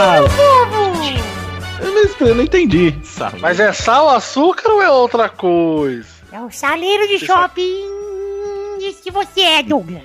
Meu povo. Mas eu não entendi. Mas é sal, açúcar ou é outra coisa? É o saleiro de shopping. Isso que você é, Douglas.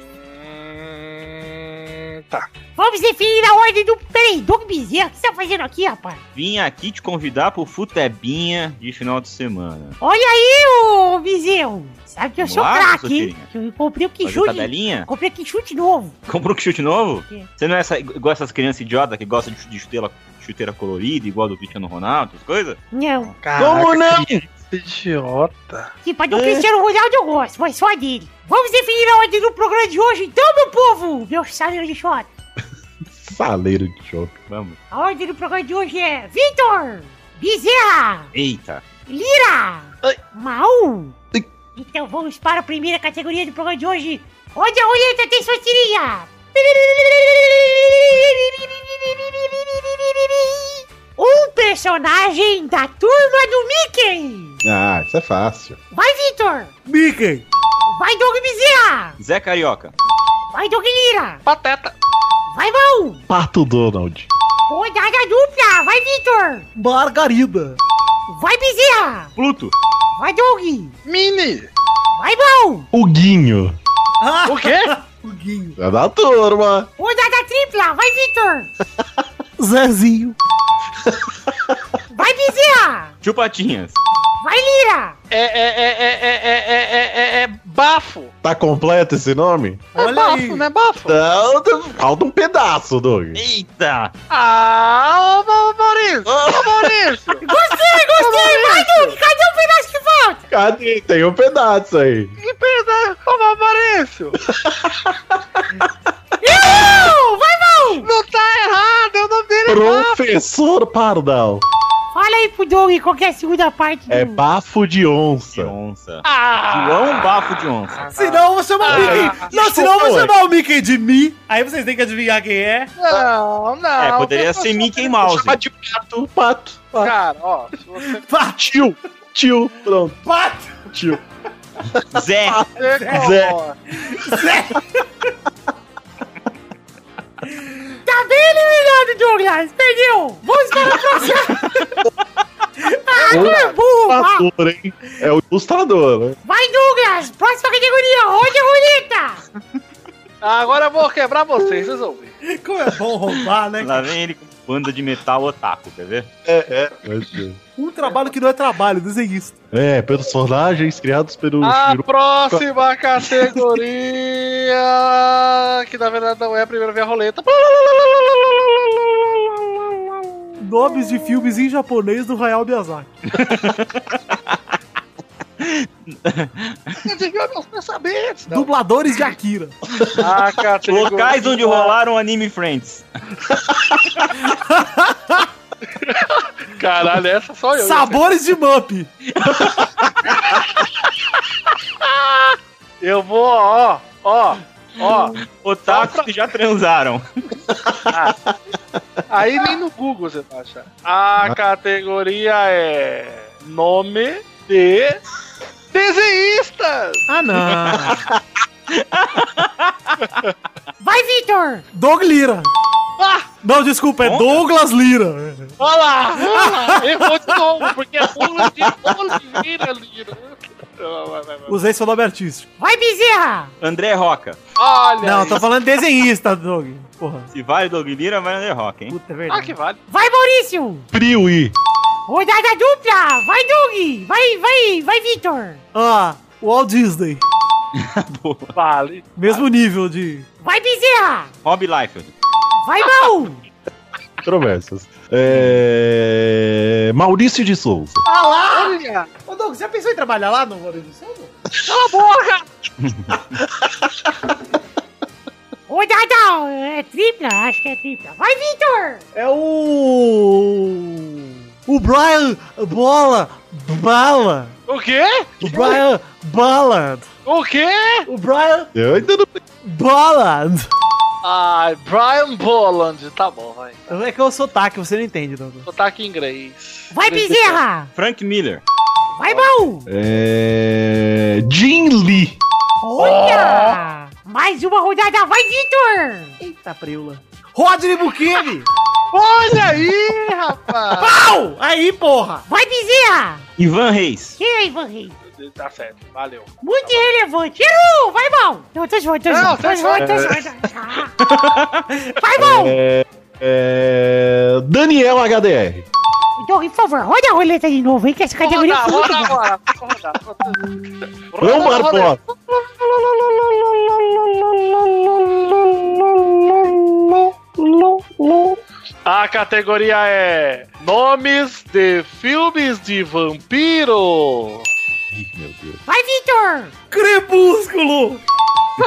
Hum, tá. Vamos definir a ordem do... Peraí, Doug Bezerra, o que você tá fazendo aqui, rapaz? Vim aqui te convidar pro Futebinha de final de semana. Olha aí, ô Bezerro. Sabe que eu Vamos sou lá, craque, hein? Que Eu comprei o quichute. tabelinha? Comprei quichute novo. Comprou um chute novo? quê? Você não é essa, igual essas crianças idiotas que gostam de, de chuteira, chuteira colorida, igual do Cristiano Ronaldo, essas coisas? Não. Como não? que Idiota. Tipo, do Cristiano Ronaldo eu gosto, mas só dele. Vamos definir a ordem do programa de hoje, então, meu povo! Meu saleiro de shot. Saleiro de choque. Vamos. A ordem do programa de hoje é Vitor, Bezerra, Eita. Lira, Ai. Mal. Ai. Então vamos para a primeira categoria do programa de hoje. Onde a roleta tem sua tirinha. Um personagem da turma do Mickey. Ah, isso é fácil. Vai, Vitor. Mickey! Vai, Doug Bezerra. Zé Carioca. Vai, Doug Lira. Pateta. Vai, Mal. Pato Donald. Rodada dupla. Vai, Vitor. Margarida! Vai, Bezerra. Pluto. Vai, Doug. Mini. Vai, Mal. O Guinho. Ah, O quê? o Guinho. É da turma. Rodada tripla. Vai, Vitor. Zezinho. Vai, Bezerra. Chupatinhas. Vai, Lira! É é é, é, é, é, é, é, é, é bafo. Tá completo esse nome? É Olha bafo, aí. não é bafo? Não, falta um pedaço, Doug. Eita! Ah, ô Maurício! Ô Maurício! gostei, gostei! Vai, Doug, cadê o pedaço que falta? Cadê? Tem um pedaço aí. Que pedaço? Ô Maurício! Eu! Vai, Mal! Não tá errado, eu não dele Professor Pardal. Fala aí pro Doug qual que é a segunda parte do... É bafo de onça. Onça. onça. João Bafo de onça. Senão eu vou chamar o Mickey. Não, senão eu vou chamar o Mickey de Mi. Aí vocês têm que adivinhar quem é. Não, não. É, poderia ser Mickey Mouse. Chama de pato, pato. pato. Cara, ó. Se você Tio, tio, pronto, Pato! tio. Zé. Zé. coloca- Tá bem eliminado, Douglas. Perdeu. Vamos para a próxima. ah, tu é burro. Ilustrador, hein? É o ilustrador, né? vai, Douglas. Próxima categoria. Rode a roleta. Agora eu vou quebrar vocês, vocês vão ver. Como é bom roubar, né? Lá vem ele com banda de metal otaku, quer ver? É, é. Vai ser. Um trabalho que não é trabalho, desenhista. É, personagens criados pelo A Shiro. próxima categoria, que na verdade não é a primeira vez a roleta. Nomes de filmes em japonês do Hayao Miyazaki. Dubladores de Akira. A categoria... Locais onde rolaram anime friends. Caralho, essa só eu. Sabores de Mup. Eu vou, ó, ó, ó. Otakus que já transaram. Aí nem no Google você vai achar. A categoria é nome de desenhistas. Ah, não. Vai, Vitor. Doug Lira. Não, desculpa, é Douglas Lira. Olha lá, olha lá, errou de novo, porque é Oliveira Lira. Vai, vai, vai. Usei seu nome artístico. Vai, Bezerra. André Roca. Olha Não, aí. tô falando desenhista, Doug. Porra. Se vale Doug Lira, vai André Roca, hein? Puta, é Ah, verdade. que vale. Vai, Maurício. Priui. Rodada dupla. Vai, Doug. Vai, vai, vai, Vitor. Ah, Walt Disney. Boa. Vale. Mesmo nível de. Vai, Bezerra. Rob Liefeld. Vai, Mal. Controversas. É... Maurício de Souza. Olha, Ô, Doug, você já pensou em trabalhar lá no Maurício de Souza? cala a boca. Rodada é tripla. Acho que é tripla. Vai, Vitor. É o. O Brian Bola. Bala. O quê? O Brian Ballard. O quê? O Brian Eu ainda não. Ballard. Ai, Brian Boland. Tá bom, vai. É que é o sotaque, você não entende, Douglas. Sotaque em inglês. Vai, Bezerra. Frank Miller. Vai, Mal. É... Jim Lee. Olha. Mais uma rodada. Vai, Vitor. Eita, preula. Rodney Bukemi. Olha aí, rapaz. Pau! Aí, porra. Vai, Bezerra. Ivan Reis. Quem é Ivan Rei? Tá certo, valeu. Muito irrelevante. Errou. Vai, Mal. Não, tô zoando. tá Tô zoando. Ah. Vai, Mal. É... é, Daniel HDR. Então, por favor, roda a roleta de novo, hein, que essa categoria Roda, foi muito roda boa. agora. Roda. Barbosa. A categoria é Nomes de filmes de vampiro. Ih, meu Deus. Vai, Vitor. Crepúsculo.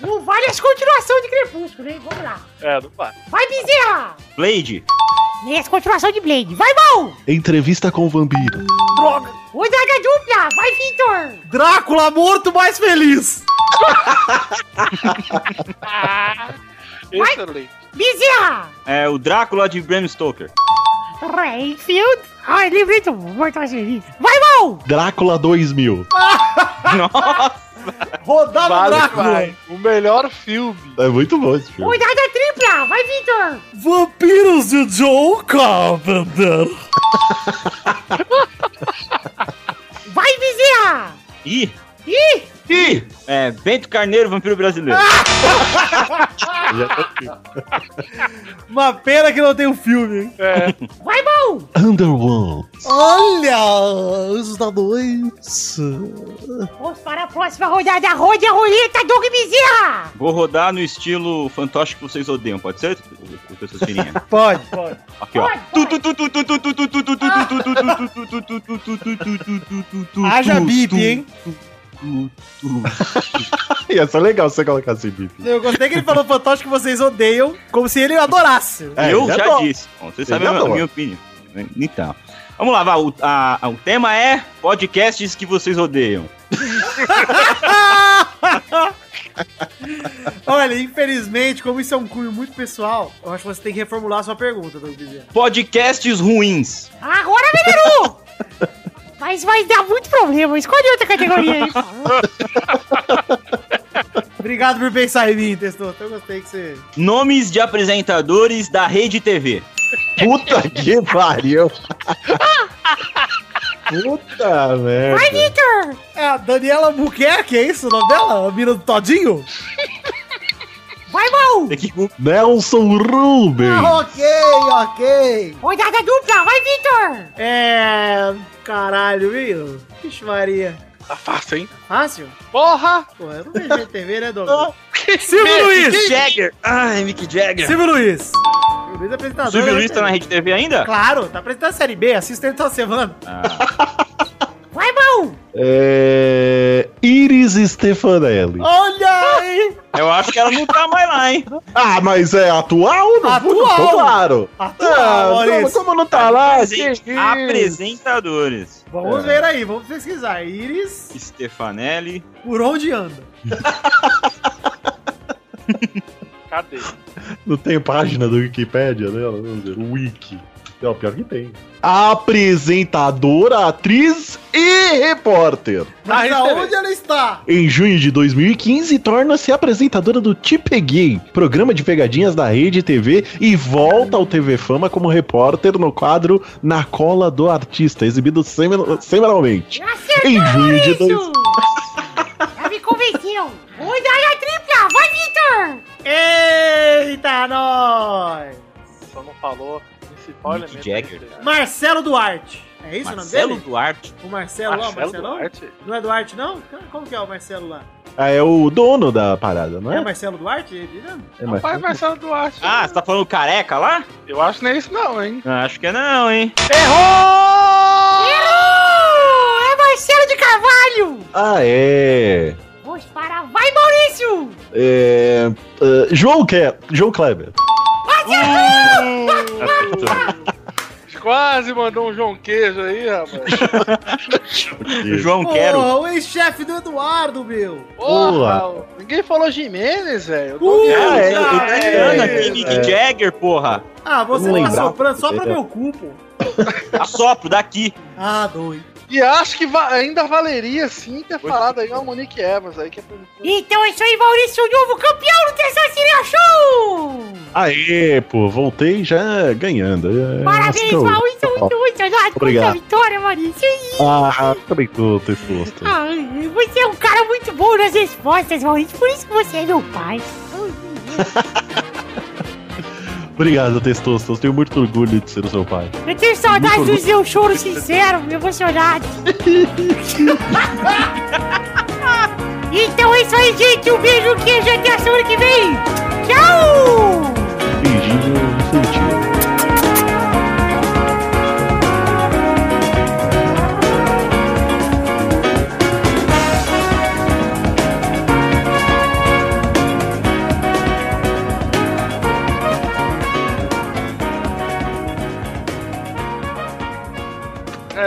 Não vale as continuações de Crepúsculo, hein? Vamos lá. É, não vai. Vai, Bezerra. Blade. Nem as continuações de Blade. Vai, Mal. Entrevista com o vampiro. Droga. Rodada dupla. Vai, Vitor. Drácula morto mais feliz. Excelente. Bezerra. É o Drácula de Bram Stoker. Rainfield. Ai, morto mais feliz. Vai, Mal. Drácula 2000. Nossa. Rodada Vale, Drácula. vai. O melhor filme. É muito bom esse filme. Rodada tripla. Vai, Vitor. Vampiros de Joe Carpenter. Vai, Bezerra. Ih. Ih. Ih. É Bento Carneiro, vampiro brasileiro. Uma pena que não tem o filme, hein? É. Vai, Mal. Underworld. Olha, anjos da noite. Vamos para a próxima rodada. Rode a roleta, Doug Bezerra. Vou rodar no estilo fantoche que vocês odeiam, pode ser? Pode, pode. Aqui, ó. Haja bip, hein? Ia ser legal você colocasse esse bip. Eu gostei que ele falou fantoche que vocês odeiam, como se ele adorasse. É, Eu ele já adora. disse. Bom, vocês sabem a, minha opinião. Então. Vamos lá. O, a- a- o tema é podcasts que vocês odeiam. Olha, infelizmente, como isso é um cunho muito pessoal, eu acho que você tem que reformular a sua pergunta, Doug Bezerra. Podcasts ruins. Agora melhorou! Mas vai dar muito problema. Escolhe outra categoria aí. Obrigado por pensar em mim, Testou. Eu gostei que você. Nomes de apresentadores da Rede TV. Puta que pariu. Puta merda. Vai, Vitor! É a Daniela Buquerque, é isso o nome dela? A mina do Todinho? Vai, mal! Que Nelson Rubens. Ah, ok, ok. Rodada dupla, vai, Vitor! É. Caralho, viu? Vixe, Maria. Tá fácil, hein? Fácil? Porra! Pô, eu não vejo TV, né, Douglas? Silvio Mick Luiz! Jagger. Ai, Mick Jagger. Silvio Luiz! Silvio Luiz é apresentador. Silvio né, Luiz tá na Rede TV ainda? Claro, tá apresentando a Série B, assista ele toda semana. Vai, mal! É... Iris Stefanelli. Olha aí! Eu acho que ela não tá mais lá, hein? Ah, mas é atual? Não, Atual. Não, claro. Atual, Ah, como, como não tá lá? Apresen- Que isso? Apresentadores. Vamos ver aí, vamos pesquisar. Iris, Stefanelli. por onde anda? Cadê? Não tem página do Wikipedia dela? Vamos ver. Wiki. Não, pior que tem. Apresentadora, atriz e repórter. Mas aonde ela está? Em junho de 2015, torna-se apresentadora do Te Peguei, programa de pegadinhas da Rede TV, e volta ao TV Fama como repórter no quadro Na Cola do Artista, exibido semanalmente. Acertou, Em junho de dois... Já me convenceu! Rodada tripla, vai, Vitor! Eita, nós! Só não falou principal Mick. Jagger, desse- Marcelo Duarte. É isso Marcelo o nome dele? Duarte. O Marcelo, lá, o Marcelo Marcelão? Duarte? Não é Duarte, não? Como que é o Marcelo lá? Ah, é o dono da parada, não É, é? Marcelo Duarte? Ele? É Rapaz, Marcelo? Marcelo Duarte. Ah, você tá falando careca lá? Eu acho que não é isso não, hein? Acho que é não, hein? Errou! Errou! É Marcelo de Carvalho! Ah, é. Vamos para... Vai, Maurício! É. ah, João, Ke João Kleber. Quase mandou um João Queijo aí, rapaz. João Quero. Porra, o ex-chefe do Eduardo, meu! Porra, ninguém falou Jimenez, velho. Uh. Ah, é, é, Tirando é, aqui, Mick é. Jagger, porra. Ah, você Não tá soprando só pra meu cu, pô. Assopro daqui. Ah, doido. E acho que va- ainda valeria sim ter falado aí uma Monique Evans aí, que é Então é isso aí, Maurício, o novo campeão do Terceiro Seria Show! Aê, pô, voltei já ganhando. É, Parabéns, eu- Maurício, muito, muito obrigado pela Obrigado. vitória, Maurício. Ah, também tô, tô exposto. Ah, você é um cara muito bom nas respostas, Maurício, por isso que você é meu pai. Obrigado, Testosto. Eu tenho muito orgulho de ser o seu pai. Eu tenho saudade Muito do seu choro sincero, emocionado. então é isso aí, gente. Um beijo, queijo até a semana que vem. Tchau!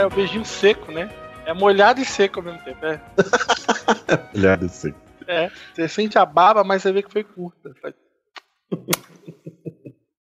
É o beijinho seco, né? É molhado e seco ao mesmo tempo. É. Olhar assim. é. Você sente a baba, mas você vê que foi curta.